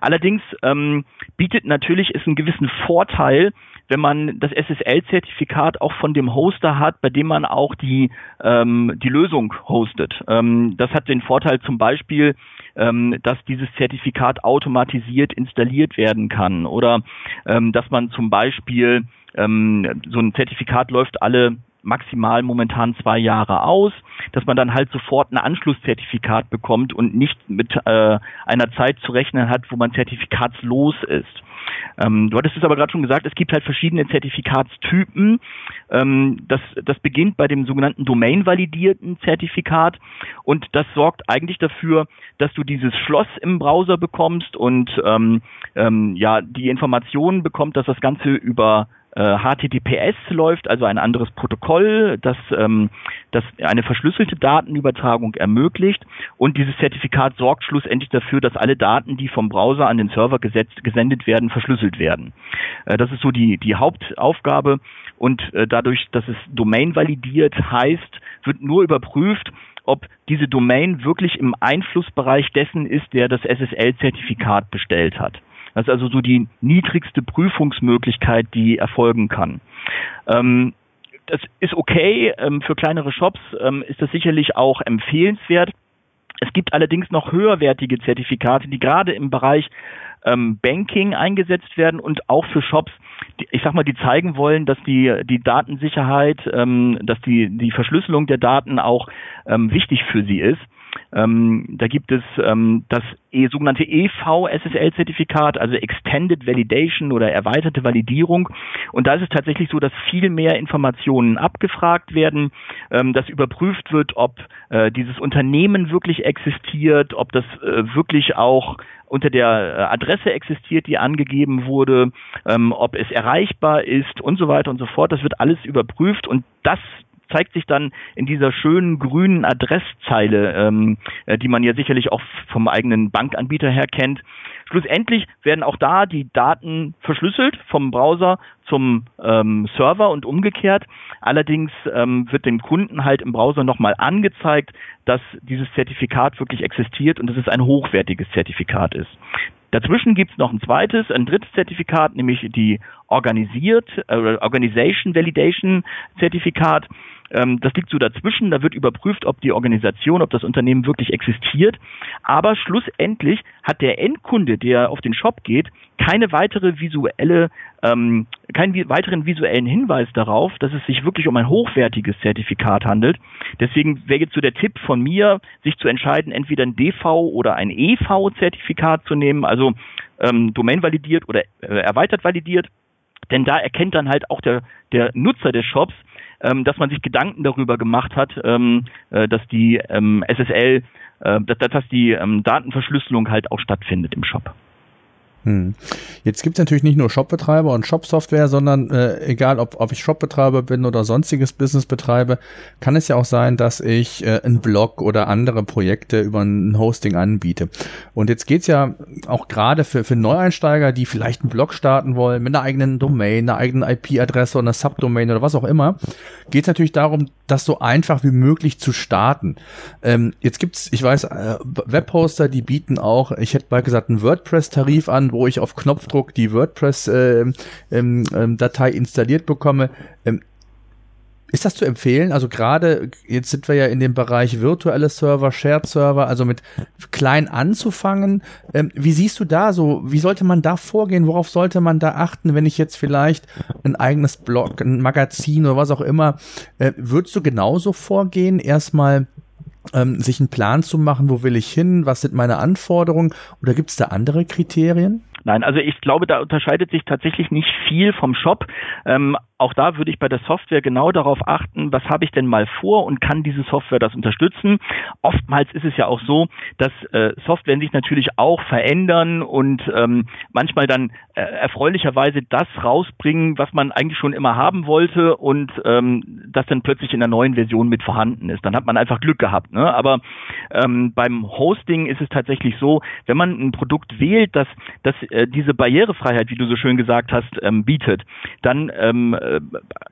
Allerdings ähm, bietet natürlich es einen gewissen Vorteil, wenn man das SSL-Zertifikat auch von dem Hoster hat, bei dem man auch die, ähm, die Lösung hostet. Ähm, das hat den Vorteil zum Beispiel, ähm, dass dieses Zertifikat automatisiert installiert werden kann oder ähm, dass man zum Beispiel ähm, so ein Zertifikat läuft alle maximal momentan zwei Jahre aus, dass man dann halt sofort ein Anschlusszertifikat bekommt und nicht mit äh, einer Zeit zu rechnen hat, wo man zertifikatslos ist. Ähm, du hattest es aber gerade schon gesagt, es gibt halt verschiedene Zertifikatstypen. Ähm, das, das beginnt bei dem sogenannten Domain-validierten Zertifikat und das sorgt eigentlich dafür, dass du dieses Schloss im Browser bekommst und ähm, ähm, ja die Informationen bekommt, dass das Ganze über HTTPS läuft, also ein anderes Protokoll, das, ähm, das eine verschlüsselte Datenübertragung ermöglicht. Und dieses Zertifikat sorgt schlussendlich dafür, dass alle Daten, die vom Browser an den Server gesetzt, gesendet werden, verschlüsselt werden. Äh, das ist so die, die Hauptaufgabe. Und äh, dadurch, dass es Domain validiert heißt, wird nur überprüft, ob diese Domain wirklich im Einflussbereich dessen ist, der das SSL-Zertifikat bestellt hat. Das ist also so die niedrigste Prüfungsmöglichkeit, die erfolgen kann. Ähm, das ist okay. Ähm, für kleinere Shops ähm, ist das sicherlich auch empfehlenswert. Es gibt allerdings noch höherwertige Zertifikate, die gerade im Bereich ähm, Banking eingesetzt werden und auch für Shops, die, ich sag mal, die zeigen wollen, dass die, die Datensicherheit, ähm, dass die, die Verschlüsselung der Daten auch ähm, wichtig für sie ist. Ähm, da gibt es ähm, das e, sogenannte EV-SSL-Zertifikat, also Extended Validation oder erweiterte Validierung. Und da ist es tatsächlich so, dass viel mehr Informationen abgefragt werden, ähm, dass überprüft wird, ob äh, dieses Unternehmen wirklich existiert, ob das äh, wirklich auch unter der äh, Adresse existiert, die angegeben wurde, ähm, ob es erreichbar ist und so weiter und so fort. Das wird alles überprüft und das zeigt sich dann in dieser schönen grünen Adresszeile, ähm, äh, die man ja sicherlich auch vom eigenen Bankanbieter her kennt. Schlussendlich werden auch da die Daten verschlüsselt vom Browser zum ähm, Server und umgekehrt. Allerdings ähm, wird dem Kunden halt im Browser nochmal angezeigt, dass dieses Zertifikat wirklich existiert und dass es ein hochwertiges Zertifikat ist. Dazwischen gibt es noch ein zweites, ein drittes Zertifikat, nämlich die organisiert, äh, Organization Validation Zertifikat. Ähm, das liegt so dazwischen. Da wird überprüft, ob die Organisation, ob das Unternehmen wirklich existiert. Aber schlussendlich hat der Endkunde, der auf den Shop geht, keine weitere visuelle, ähm, keinen weiteren visuellen Hinweis darauf, dass es sich wirklich um ein hochwertiges Zertifikat handelt. Deswegen wäre jetzt so der Tipp von mir, sich zu entscheiden, entweder ein DV oder ein EV-Zertifikat zu nehmen, also ähm, Domain validiert oder äh, erweitert validiert. Denn da erkennt dann halt auch der, der Nutzer des Shops, ähm, dass man sich Gedanken darüber gemacht hat, ähm, äh, dass die ähm, SSL, äh, dass, dass die ähm, Datenverschlüsselung halt auch stattfindet im Shop. Hm. Jetzt gibt es natürlich nicht nur Shopbetreiber und Shopsoftware, sondern äh, egal, ob, ob ich Shopbetreiber bin oder sonstiges Business betreibe, kann es ja auch sein, dass ich äh, einen Blog oder andere Projekte über ein Hosting anbiete. Und jetzt geht's ja auch gerade für, für Neueinsteiger, die vielleicht einen Blog starten wollen mit einer eigenen Domain, einer eigenen IP-Adresse oder einer Subdomain oder was auch immer, geht's natürlich darum, das so einfach wie möglich zu starten. Ähm, jetzt gibt's, ich weiß, äh, Webhoster, die bieten auch, ich hätte mal gesagt, einen WordPress-Tarif an, wo ich auf Knopfdruck die WordPress-Datei äh, ähm, ähm, installiert bekomme. Ähm, ist das zu empfehlen? Also gerade jetzt sind wir ja in dem Bereich virtuelle Server, Shared Server, also mit klein anzufangen. Ähm, wie siehst du da so? Wie sollte man da vorgehen? Worauf sollte man da achten, wenn ich jetzt vielleicht ein eigenes Blog, ein Magazin oder was auch immer, äh, würdest du genauso vorgehen? Erstmal ähm, sich einen Plan zu machen, wo will ich hin, was sind meine Anforderungen oder gibt es da andere Kriterien? Nein, also ich glaube, da unterscheidet sich tatsächlich nicht viel vom Shop. Ähm, auch da würde ich bei der Software genau darauf achten, was habe ich denn mal vor und kann diese Software das unterstützen. Oftmals ist es ja auch so, dass äh, Software sich natürlich auch verändern und ähm, manchmal dann äh, erfreulicherweise das rausbringen, was man eigentlich schon immer haben wollte und ähm, das dann plötzlich in der neuen Version mit vorhanden ist. Dann hat man einfach Glück gehabt. Ne? Aber ähm, beim Hosting ist es tatsächlich so, wenn man ein Produkt wählt, das, das äh, diese Barrierefreiheit, wie du so schön gesagt hast, ähm, bietet, dann ähm, äh,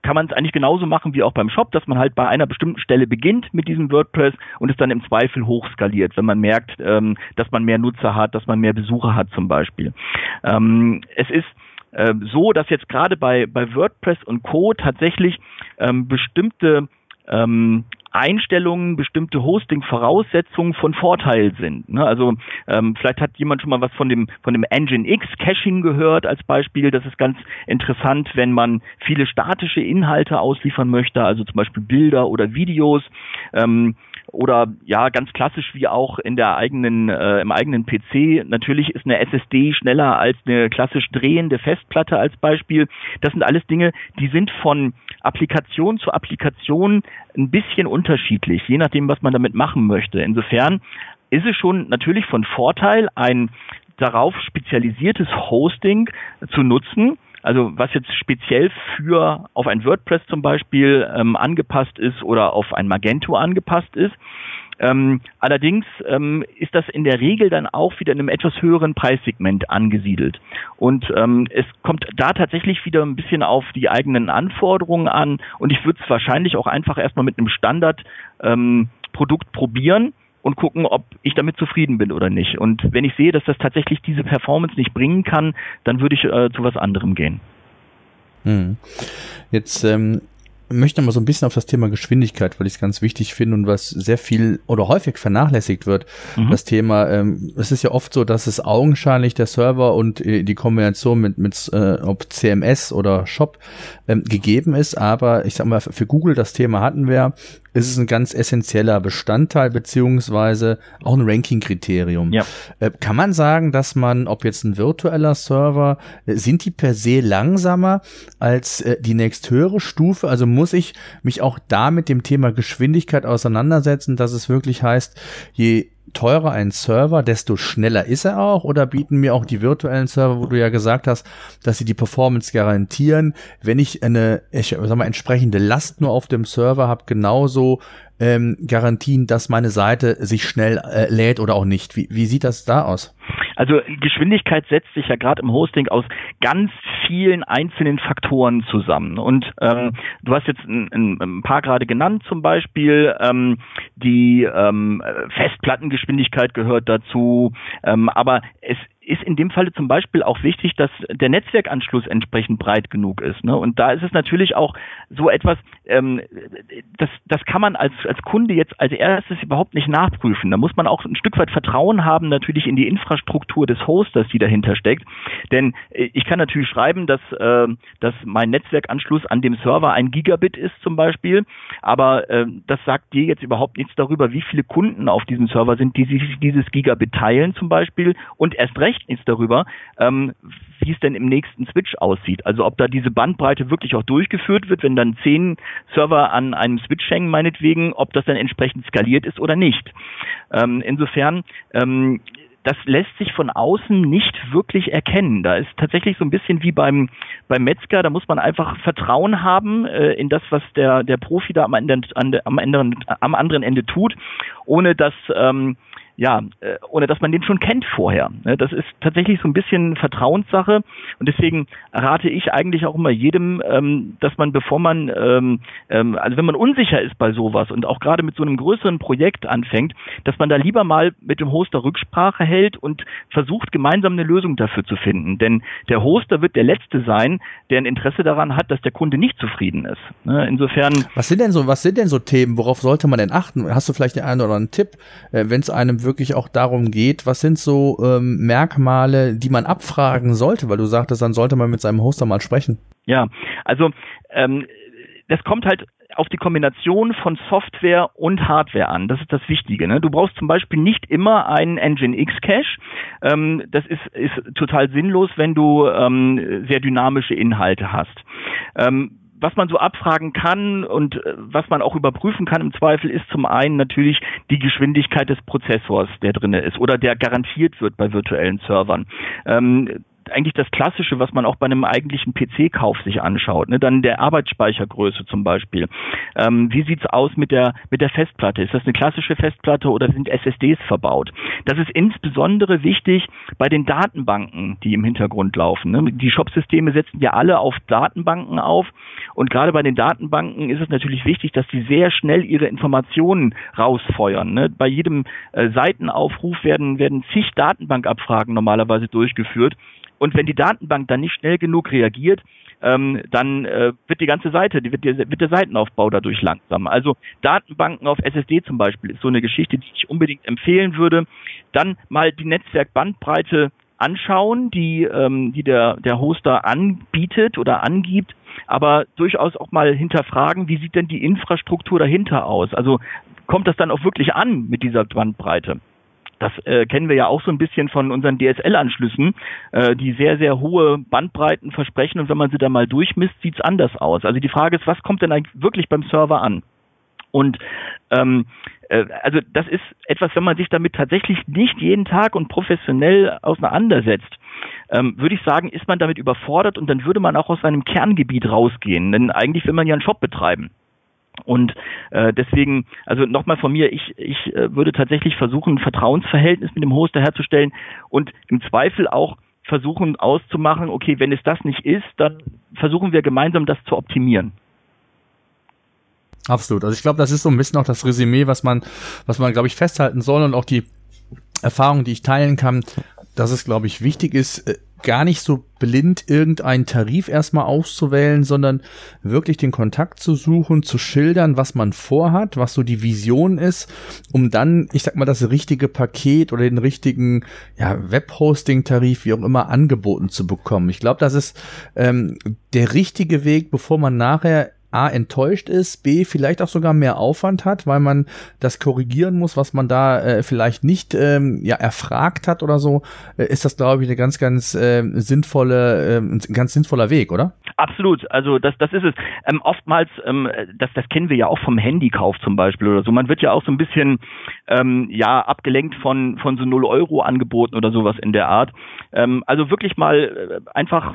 kann man es eigentlich genauso machen wie auch beim Shop, dass man halt bei einer bestimmten Stelle beginnt mit diesem WordPress und es dann im Zweifel hochskaliert, wenn man merkt, ähm, dass man mehr Nutzer hat, dass man mehr Besucher hat zum Beispiel. Ähm, es ist äh, so, dass jetzt gerade bei, bei WordPress und Co. tatsächlich ähm, bestimmte ähm, Einstellungen, bestimmte Hosting-Voraussetzungen von Vorteil sind. Ne? Also ähm, vielleicht hat jemand schon mal was von dem von dem Engine X Caching gehört als Beispiel. Das ist ganz interessant, wenn man viele statische Inhalte ausliefern möchte, also zum Beispiel Bilder oder Videos. Ähm, oder ja, ganz klassisch wie auch in der eigenen, äh, im eigenen PC. Natürlich ist eine SSD schneller als eine klassisch drehende Festplatte als Beispiel. Das sind alles Dinge, die sind von Applikation zu Applikation ein bisschen unterschiedlich, je nachdem, was man damit machen möchte. Insofern ist es schon natürlich von Vorteil, ein darauf spezialisiertes Hosting zu nutzen, also was jetzt speziell für auf ein WordPress zum Beispiel ähm, angepasst ist oder auf ein Magento angepasst ist. Ähm, allerdings ähm, ist das in der Regel dann auch wieder in einem etwas höheren Preissegment angesiedelt. Und ähm, es kommt da tatsächlich wieder ein bisschen auf die eigenen Anforderungen an. Und ich würde es wahrscheinlich auch einfach erstmal mit einem Standard ähm, Produkt probieren und gucken, ob ich damit zufrieden bin oder nicht. Und wenn ich sehe, dass das tatsächlich diese Performance nicht bringen kann, dann würde ich äh, zu was anderem gehen. Hm. Jetzt ähm, möchte mal so ein bisschen auf das Thema Geschwindigkeit, weil ich es ganz wichtig finde und was sehr viel oder häufig vernachlässigt wird. Mhm. Das Thema, ähm, es ist ja oft so, dass es augenscheinlich der Server und äh, die Kombination mit, mit äh, ob CMS oder Shop ähm, gegeben ist, aber ich sag mal, für Google das Thema hatten wir, ist es ein ganz essentieller Bestandteil beziehungsweise auch ein Ranking-Kriterium. Ja. Äh, kann man sagen, dass man, ob jetzt ein virtueller Server, äh, sind die per se langsamer als äh, die nächsthöhere Stufe? Also muss ich mich auch da mit dem Thema Geschwindigkeit auseinandersetzen, dass es wirklich heißt, je teurer ein Server, desto schneller ist er auch? Oder bieten mir auch die virtuellen Server, wo du ja gesagt hast, dass sie die Performance garantieren, wenn ich eine, ich sag mal, entsprechende Last nur auf dem Server habe, genauso ähm, Garantien, dass meine Seite sich schnell äh, lädt oder auch nicht? Wie, wie sieht das da aus? Also Geschwindigkeit setzt sich ja gerade im Hosting aus ganz vielen einzelnen Faktoren zusammen. Und ähm, du hast jetzt ein, ein, paar gerade genannt, zum Beispiel ähm, die ähm, Festplattengeschwindigkeit gehört dazu, ähm, aber es ist in dem Falle zum Beispiel auch wichtig, dass der Netzwerkanschluss entsprechend breit genug ist. Ne? Und da ist es natürlich auch so etwas, ähm, das, das kann man als, als Kunde jetzt als erstes überhaupt nicht nachprüfen. Da muss man auch ein Stück weit Vertrauen haben natürlich in die Infrastruktur des Hosters, die dahinter steckt. Denn äh, ich kann natürlich schreiben, dass, äh, dass mein Netzwerkanschluss an dem Server ein Gigabit ist zum Beispiel, aber äh, das sagt dir jetzt überhaupt nichts darüber, wie viele Kunden auf diesem Server sind, die sich dieses Gigabit teilen zum Beispiel und erst recht Verständnis darüber, ähm, wie es denn im nächsten Switch aussieht. Also ob da diese Bandbreite wirklich auch durchgeführt wird, wenn dann zehn Server an einem Switch hängen, meinetwegen, ob das dann entsprechend skaliert ist oder nicht. Ähm, insofern ähm, das lässt sich von außen nicht wirklich erkennen. Da ist tatsächlich so ein bisschen wie beim, beim Metzger, da muss man einfach Vertrauen haben äh, in das, was der, der Profi da am, Ende, an, am, anderen, am anderen Ende tut, ohne dass ähm, ja, äh, ohne dass man den schon kennt vorher. Ne? Das ist tatsächlich so ein bisschen Vertrauenssache und deswegen rate ich eigentlich auch immer jedem, ähm, dass man, bevor man, ähm, ähm, also wenn man unsicher ist bei sowas und auch gerade mit so einem größeren Projekt anfängt, dass man da lieber mal mit dem Hoster Rücksprache hält und versucht, gemeinsam eine Lösung dafür zu finden. Denn der Hoster wird der Letzte sein, der ein Interesse daran hat, dass der Kunde nicht zufrieden ist. Ne? Insofern. Was sind denn so, was sind denn so Themen, worauf sollte man denn achten? Hast du vielleicht den einen oder anderen Tipp, äh, wenn es einem wirklich wirklich auch darum geht, was sind so ähm, Merkmale, die man abfragen sollte, weil du sagtest, dann sollte man mit seinem Hoster mal sprechen. Ja, also ähm, das kommt halt auf die Kombination von Software und Hardware an. Das ist das Wichtige. Ne? Du brauchst zum Beispiel nicht immer einen Nginx Cache. Ähm, das ist, ist total sinnlos, wenn du ähm, sehr dynamische Inhalte hast. Ähm, was man so abfragen kann und äh, was man auch überprüfen kann im Zweifel ist zum einen natürlich die Geschwindigkeit des Prozessors, der drinne ist oder der garantiert wird bei virtuellen Servern. Ähm, eigentlich das Klassische, was man auch bei einem eigentlichen PC-Kauf sich anschaut. Ne? Dann der Arbeitsspeichergröße zum Beispiel. Ähm, wie sieht's aus mit der, mit der Festplatte? Ist das eine klassische Festplatte oder sind SSDs verbaut? Das ist insbesondere wichtig bei den Datenbanken, die im Hintergrund laufen. Ne? Die Shop-Systeme setzen ja alle auf Datenbanken auf und gerade bei den Datenbanken ist es natürlich wichtig, dass die sehr schnell ihre Informationen rausfeuern. Ne? Bei jedem äh, Seitenaufruf werden, werden zig Datenbankabfragen normalerweise durchgeführt und wenn die Datenbank dann nicht schnell genug reagiert, ähm, dann äh, wird die ganze Seite, die wird, die, wird der Seitenaufbau dadurch langsam. Also Datenbanken auf SSD zum Beispiel ist so eine Geschichte, die ich unbedingt empfehlen würde. Dann mal die Netzwerkbandbreite anschauen, die, ähm, die der, der Hoster anbietet oder angibt, aber durchaus auch mal hinterfragen, wie sieht denn die Infrastruktur dahinter aus? Also kommt das dann auch wirklich an mit dieser Bandbreite? Das äh, kennen wir ja auch so ein bisschen von unseren DSL-Anschlüssen, äh, die sehr, sehr hohe Bandbreiten versprechen und wenn man sie da mal durchmisst, sieht's anders aus. Also die Frage ist, was kommt denn eigentlich wirklich beim Server an? Und ähm, äh, also das ist etwas, wenn man sich damit tatsächlich nicht jeden Tag und professionell auseinandersetzt, ähm, würde ich sagen, ist man damit überfordert und dann würde man auch aus seinem Kerngebiet rausgehen. Denn eigentlich will man ja einen Shop betreiben. Und äh, deswegen, also nochmal von mir, ich, ich äh, würde tatsächlich versuchen, ein Vertrauensverhältnis mit dem Hoster herzustellen und im Zweifel auch versuchen auszumachen, okay, wenn es das nicht ist, dann versuchen wir gemeinsam das zu optimieren. Absolut. Also ich glaube, das ist so ein bisschen auch das Resümee, was man, was man, glaube ich, festhalten soll und auch die Erfahrung, die ich teilen kann, dass es, glaube ich, wichtig ist, äh, gar nicht so blind irgendeinen Tarif erstmal auszuwählen, sondern wirklich den Kontakt zu suchen, zu schildern, was man vorhat, was so die Vision ist, um dann, ich sag mal, das richtige Paket oder den richtigen ja, Webhosting-Tarif, wie auch immer, angeboten zu bekommen. Ich glaube, das ist ähm, der richtige Weg, bevor man nachher A enttäuscht ist, B vielleicht auch sogar mehr Aufwand hat, weil man das korrigieren muss, was man da äh, vielleicht nicht ähm, ja erfragt hat oder so, äh, ist das glaube ich eine ganz ganz äh, sinnvolle äh, ein ganz sinnvoller Weg, oder? Absolut, also das das ist es. Ähm, oftmals ähm, das das kennen wir ja auch vom Handykauf zum Beispiel oder so. Man wird ja auch so ein bisschen ähm, ja abgelenkt von von so 0 Euro Angeboten oder sowas in der Art. Ähm, also wirklich mal äh, einfach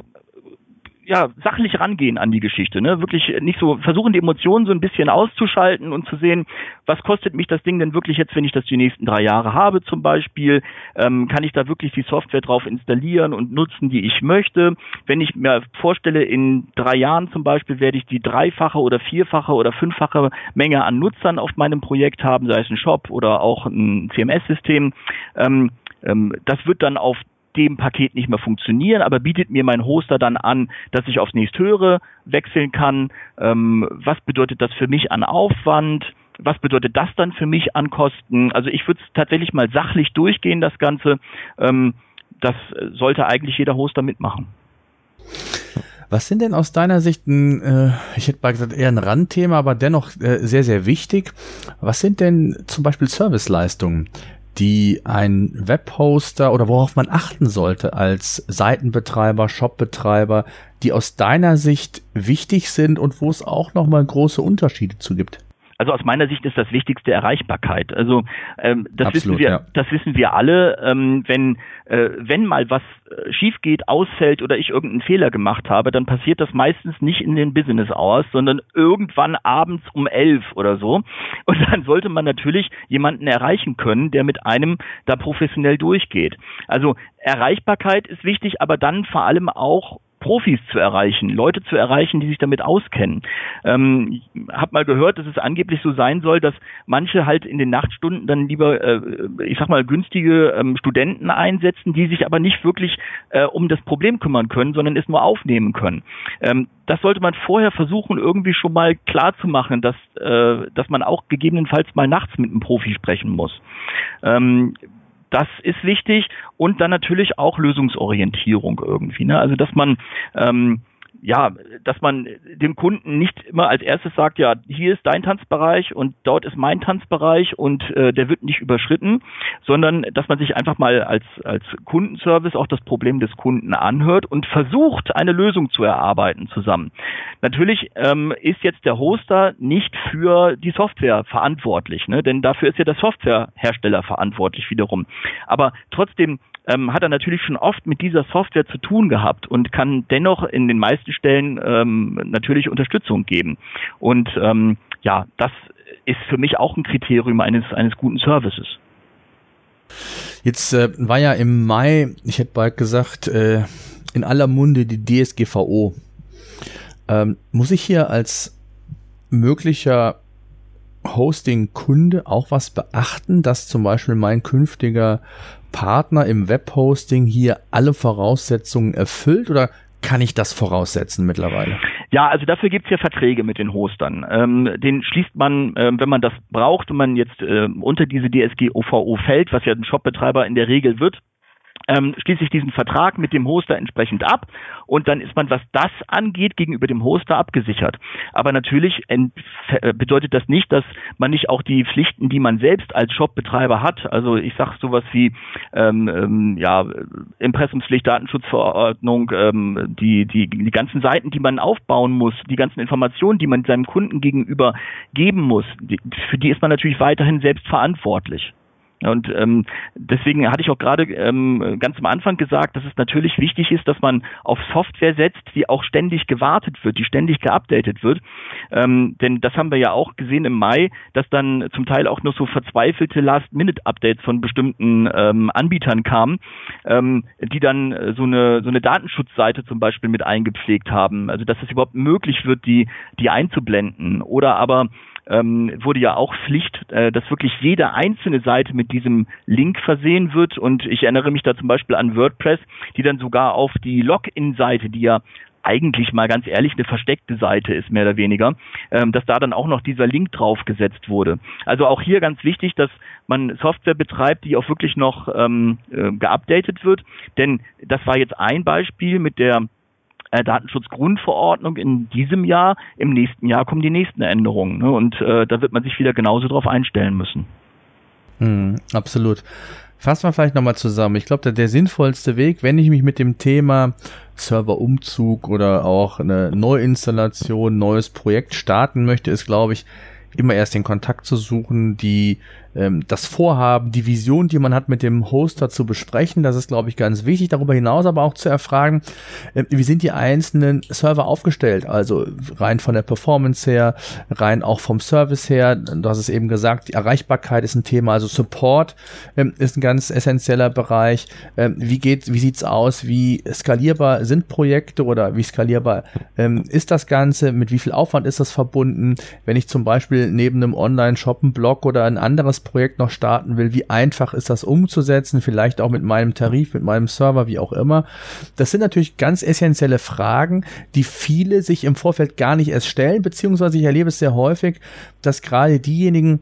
ja, sachlich rangehen an die Geschichte, ne? Wirklich nicht so versuchen, die Emotionen so ein bisschen auszuschalten und zu sehen, was kostet mich das Ding denn wirklich jetzt, wenn ich das die nächsten drei Jahre habe, zum Beispiel? Ähm, kann ich da wirklich die Software drauf installieren und nutzen, die ich möchte? Wenn ich mir vorstelle, in drei Jahren zum Beispiel werde ich die dreifache oder vierfache oder fünffache Menge an Nutzern auf meinem Projekt haben, sei es ein Shop oder auch ein CMS-System. Ähm, ähm, das wird dann auf dem Paket nicht mehr funktionieren, aber bietet mir mein Hoster dann an, dass ich aufs nächsthöhere wechseln kann. Ähm, was bedeutet das für mich an Aufwand? Was bedeutet das dann für mich an Kosten? Also ich würde es tatsächlich mal sachlich durchgehen, das Ganze. Ähm, das sollte eigentlich jeder Hoster mitmachen. Was sind denn aus deiner Sicht ein, äh, ich hätte mal gesagt, eher ein Randthema, aber dennoch äh, sehr, sehr wichtig. Was sind denn zum Beispiel Serviceleistungen, die ein Webhoster oder worauf man achten sollte als Seitenbetreiber, Shopbetreiber, die aus deiner Sicht wichtig sind und wo es auch nochmal große Unterschiede zu gibt? Also aus meiner Sicht ist das Wichtigste Erreichbarkeit. Also ähm, das Absolut, wissen wir, ja. das wissen wir alle. Ähm, wenn äh, wenn mal was äh, schief geht, ausfällt oder ich irgendeinen Fehler gemacht habe, dann passiert das meistens nicht in den Business Hours, sondern irgendwann abends um elf oder so. Und dann sollte man natürlich jemanden erreichen können, der mit einem da professionell durchgeht. Also Erreichbarkeit ist wichtig, aber dann vor allem auch Profis zu erreichen, Leute zu erreichen, die sich damit auskennen. Ähm, hab mal gehört, dass es angeblich so sein soll, dass manche halt in den Nachtstunden dann lieber, äh, ich sag mal, günstige ähm, Studenten einsetzen, die sich aber nicht wirklich äh, um das Problem kümmern können, sondern es nur aufnehmen können. Ähm, das sollte man vorher versuchen, irgendwie schon mal klar zu machen, dass, äh, dass man auch gegebenenfalls mal nachts mit einem Profi sprechen muss. Ähm, das ist wichtig und dann natürlich auch Lösungsorientierung irgendwie. Ne? Also dass man ähm, ja, dass man dem Kunden nicht immer als erstes sagt, ja, hier ist dein Tanzbereich und dort ist mein Tanzbereich und äh, der wird nicht überschritten, sondern dass man sich einfach mal als, als Kundenservice auch das Problem des Kunden anhört und versucht, eine Lösung zu erarbeiten zusammen. Natürlich ähm, ist jetzt der Hoster nicht für die Software verantwortlich, ne? denn dafür ist ja der Softwarehersteller verantwortlich wiederum. Aber trotzdem ähm, hat er natürlich schon oft mit dieser Software zu tun gehabt und kann dennoch in den meisten Stellen ähm, natürlich Unterstützung geben. Und ähm, ja, das ist für mich auch ein Kriterium eines, eines guten Services. Jetzt äh, war ja im Mai, ich hätte bald gesagt, äh, in aller Munde die DSGVO. Ähm, muss ich hier als möglicher Hosting-Kunde auch was beachten, dass zum Beispiel mein künftiger Partner im Webhosting hier alle Voraussetzungen erfüllt oder kann ich das voraussetzen mittlerweile? Ja, also dafür gibt es ja Verträge mit den Hostern. Ähm, den schließt man, äh, wenn man das braucht, wenn man jetzt äh, unter diese DSGVO fällt, was ja ein Shopbetreiber in der Regel wird, ähm, schließe ich diesen Vertrag mit dem Hoster entsprechend ab und dann ist man, was das angeht, gegenüber dem Hoster abgesichert. Aber natürlich äh, bedeutet das nicht, dass man nicht auch die Pflichten, die man selbst als Shopbetreiber hat, also ich sage sowas wie ähm, ähm, ja, Impressumspflicht, Datenschutzverordnung, ähm, die, die, die ganzen Seiten, die man aufbauen muss, die ganzen Informationen, die man seinem Kunden gegenüber geben muss, die, für die ist man natürlich weiterhin selbst verantwortlich. Und ähm, deswegen hatte ich auch gerade ähm, ganz am Anfang gesagt, dass es natürlich wichtig ist, dass man auf Software setzt, die auch ständig gewartet wird, die ständig geupdatet wird. Ähm, denn das haben wir ja auch gesehen im Mai, dass dann zum Teil auch noch so verzweifelte Last-Minute-Updates von bestimmten ähm, Anbietern kamen, ähm, die dann so eine so eine Datenschutzseite zum Beispiel mit eingepflegt haben. Also dass es überhaupt möglich wird, die die einzublenden. Oder aber ähm, wurde ja auch Pflicht, äh, dass wirklich jede einzelne Seite mit diesem Link versehen wird. Und ich erinnere mich da zum Beispiel an WordPress, die dann sogar auf die Login-Seite, die ja eigentlich mal ganz ehrlich eine versteckte Seite ist, mehr oder weniger, ähm, dass da dann auch noch dieser Link draufgesetzt wurde. Also auch hier ganz wichtig, dass man Software betreibt, die auch wirklich noch ähm, äh, geupdatet wird. Denn das war jetzt ein Beispiel mit der äh, Datenschutzgrundverordnung in diesem Jahr. Im nächsten Jahr kommen die nächsten Änderungen. Ne? Und äh, da wird man sich wieder genauso drauf einstellen müssen. Mm, absolut. Fassen wir vielleicht nochmal zusammen. Ich glaube, der, der sinnvollste Weg, wenn ich mich mit dem Thema Serverumzug oder auch eine Neuinstallation, neues Projekt starten möchte, ist, glaube ich, immer erst den Kontakt zu suchen, die ähm, das Vorhaben, die Vision, die man hat, mit dem Hoster zu besprechen. Das ist, glaube ich, ganz wichtig. Darüber hinaus aber auch zu erfragen, äh, wie sind die einzelnen Server aufgestellt? Also rein von der Performance her, rein auch vom Service her. Du hast es eben gesagt, die Erreichbarkeit ist ein Thema. Also Support ähm, ist ein ganz essentieller Bereich. Ähm, wie geht, wie sieht's aus? Wie skalierbar sind Projekte oder wie skalierbar ähm, ist das Ganze? Mit wie viel Aufwand ist das verbunden? Wenn ich zum Beispiel neben einem Online-Shop einen Blog oder ein anderes Projekt noch starten will, wie einfach ist das umzusetzen, vielleicht auch mit meinem Tarif, mit meinem Server, wie auch immer. Das sind natürlich ganz essentielle Fragen, die viele sich im Vorfeld gar nicht erst stellen, beziehungsweise ich erlebe es sehr häufig, dass gerade diejenigen,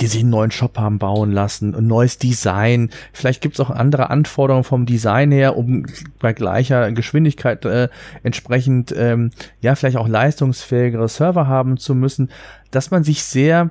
die sich einen neuen Shop haben bauen lassen, ein neues Design. Vielleicht gibt es auch andere Anforderungen vom Design her, um bei gleicher Geschwindigkeit äh, entsprechend ähm, ja vielleicht auch leistungsfähigere Server haben zu müssen, dass man sich sehr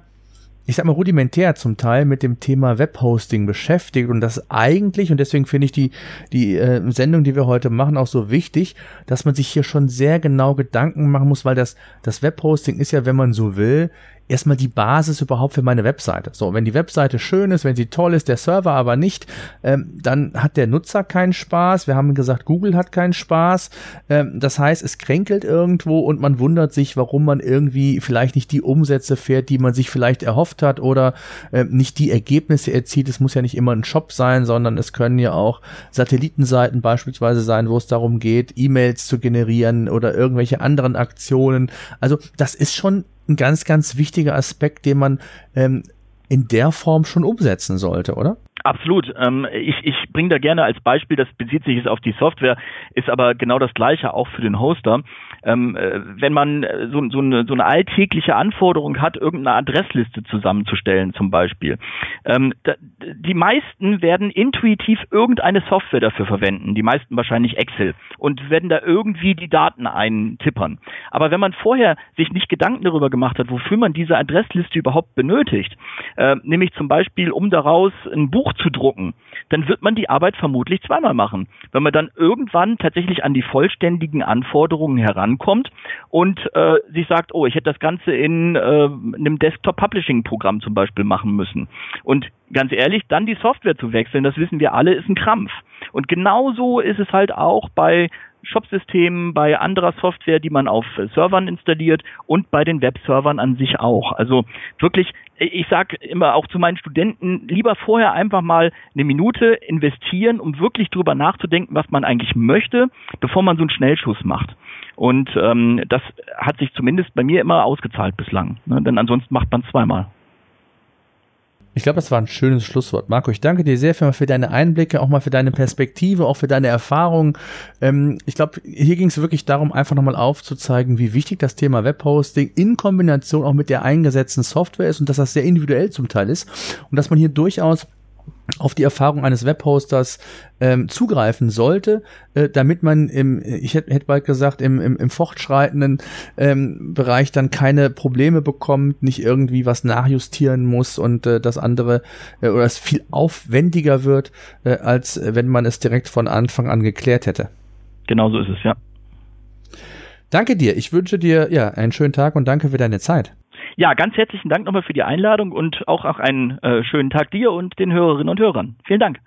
ich sag mal, rudimentär zum Teil mit dem Thema Webhosting beschäftigt und das eigentlich, und deswegen finde ich die, die äh, Sendung, die wir heute machen, auch so wichtig, dass man sich hier schon sehr genau Gedanken machen muss, weil das, das Webhosting ist ja, wenn man so will, erstmal die Basis überhaupt für meine Webseite. So, wenn die Webseite schön ist, wenn sie toll ist, der Server aber nicht, ähm, dann hat der Nutzer keinen Spaß. Wir haben gesagt, Google hat keinen Spaß. Ähm, das heißt, es kränkelt irgendwo und man wundert sich, warum man irgendwie vielleicht nicht die Umsätze fährt, die man sich vielleicht erhofft hat oder ähm, nicht die Ergebnisse erzielt. Es muss ja nicht immer ein Shop sein, sondern es können ja auch Satellitenseiten beispielsweise sein, wo es darum geht, E-Mails zu generieren oder irgendwelche anderen Aktionen. Also das ist schon ein ganz, ganz wichtiger Aspekt, den man ähm, in der Form schon umsetzen sollte, oder? Absolut. Ähm, ich ich bringe da gerne als Beispiel, das bezieht sich jetzt auf die Software, ist aber genau das gleiche auch für den Hoster. Ähm, äh, wenn man äh, so, so, eine, so eine alltägliche Anforderung hat, irgendeine Adressliste zusammenzustellen zum Beispiel. Ähm, da, die meisten werden intuitiv irgendeine Software dafür verwenden, die meisten wahrscheinlich Excel und werden da irgendwie die Daten eintippern. Aber wenn man vorher sich nicht Gedanken darüber gemacht hat, wofür man diese Adressliste überhaupt benötigt, äh, nämlich zum Beispiel, um daraus ein Buch zu drucken, dann wird man die Arbeit vermutlich zweimal machen. Wenn man dann irgendwann tatsächlich an die vollständigen Anforderungen herankommt und äh, sich sagt, oh, ich hätte das Ganze in äh, einem Desktop-Publishing-Programm zum Beispiel machen müssen. Und ganz ehrlich, dann die Software zu wechseln, das wissen wir alle, ist ein Krampf. Und genauso ist es halt auch bei Shop-Systemen, bei anderer Software, die man auf Servern installiert und bei den Webservern an sich auch. Also wirklich, ich sage immer auch zu meinen Studenten, lieber vorher einfach mal eine Minute investieren, um wirklich drüber nachzudenken, was man eigentlich möchte, bevor man so einen Schnellschuss macht. Und ähm, das hat sich zumindest bei mir immer ausgezahlt bislang. Ne? Denn ansonsten macht man zweimal. Ich glaube, das war ein schönes Schlusswort. Marco, ich danke dir sehr für, für deine Einblicke, auch mal für deine Perspektive, auch für deine Erfahrungen. Ähm, ich glaube, hier ging es wirklich darum, einfach nochmal aufzuzeigen, wie wichtig das Thema Webhosting in Kombination auch mit der eingesetzten Software ist und dass das sehr individuell zum Teil ist und dass man hier durchaus auf die Erfahrung eines Webhosters ähm, zugreifen sollte, äh, damit man im, ich hätte hätt bald gesagt, im, im, im fortschreitenden ähm, Bereich dann keine Probleme bekommt, nicht irgendwie was nachjustieren muss und äh, das andere äh, oder es viel aufwendiger wird, äh, als wenn man es direkt von Anfang an geklärt hätte. Genau so ist es, ja. Danke dir. Ich wünsche dir ja einen schönen Tag und danke für deine Zeit. Ja, ganz herzlichen Dank nochmal für die Einladung und auch, auch einen äh, schönen Tag dir und den Hörerinnen und Hörern. Vielen Dank.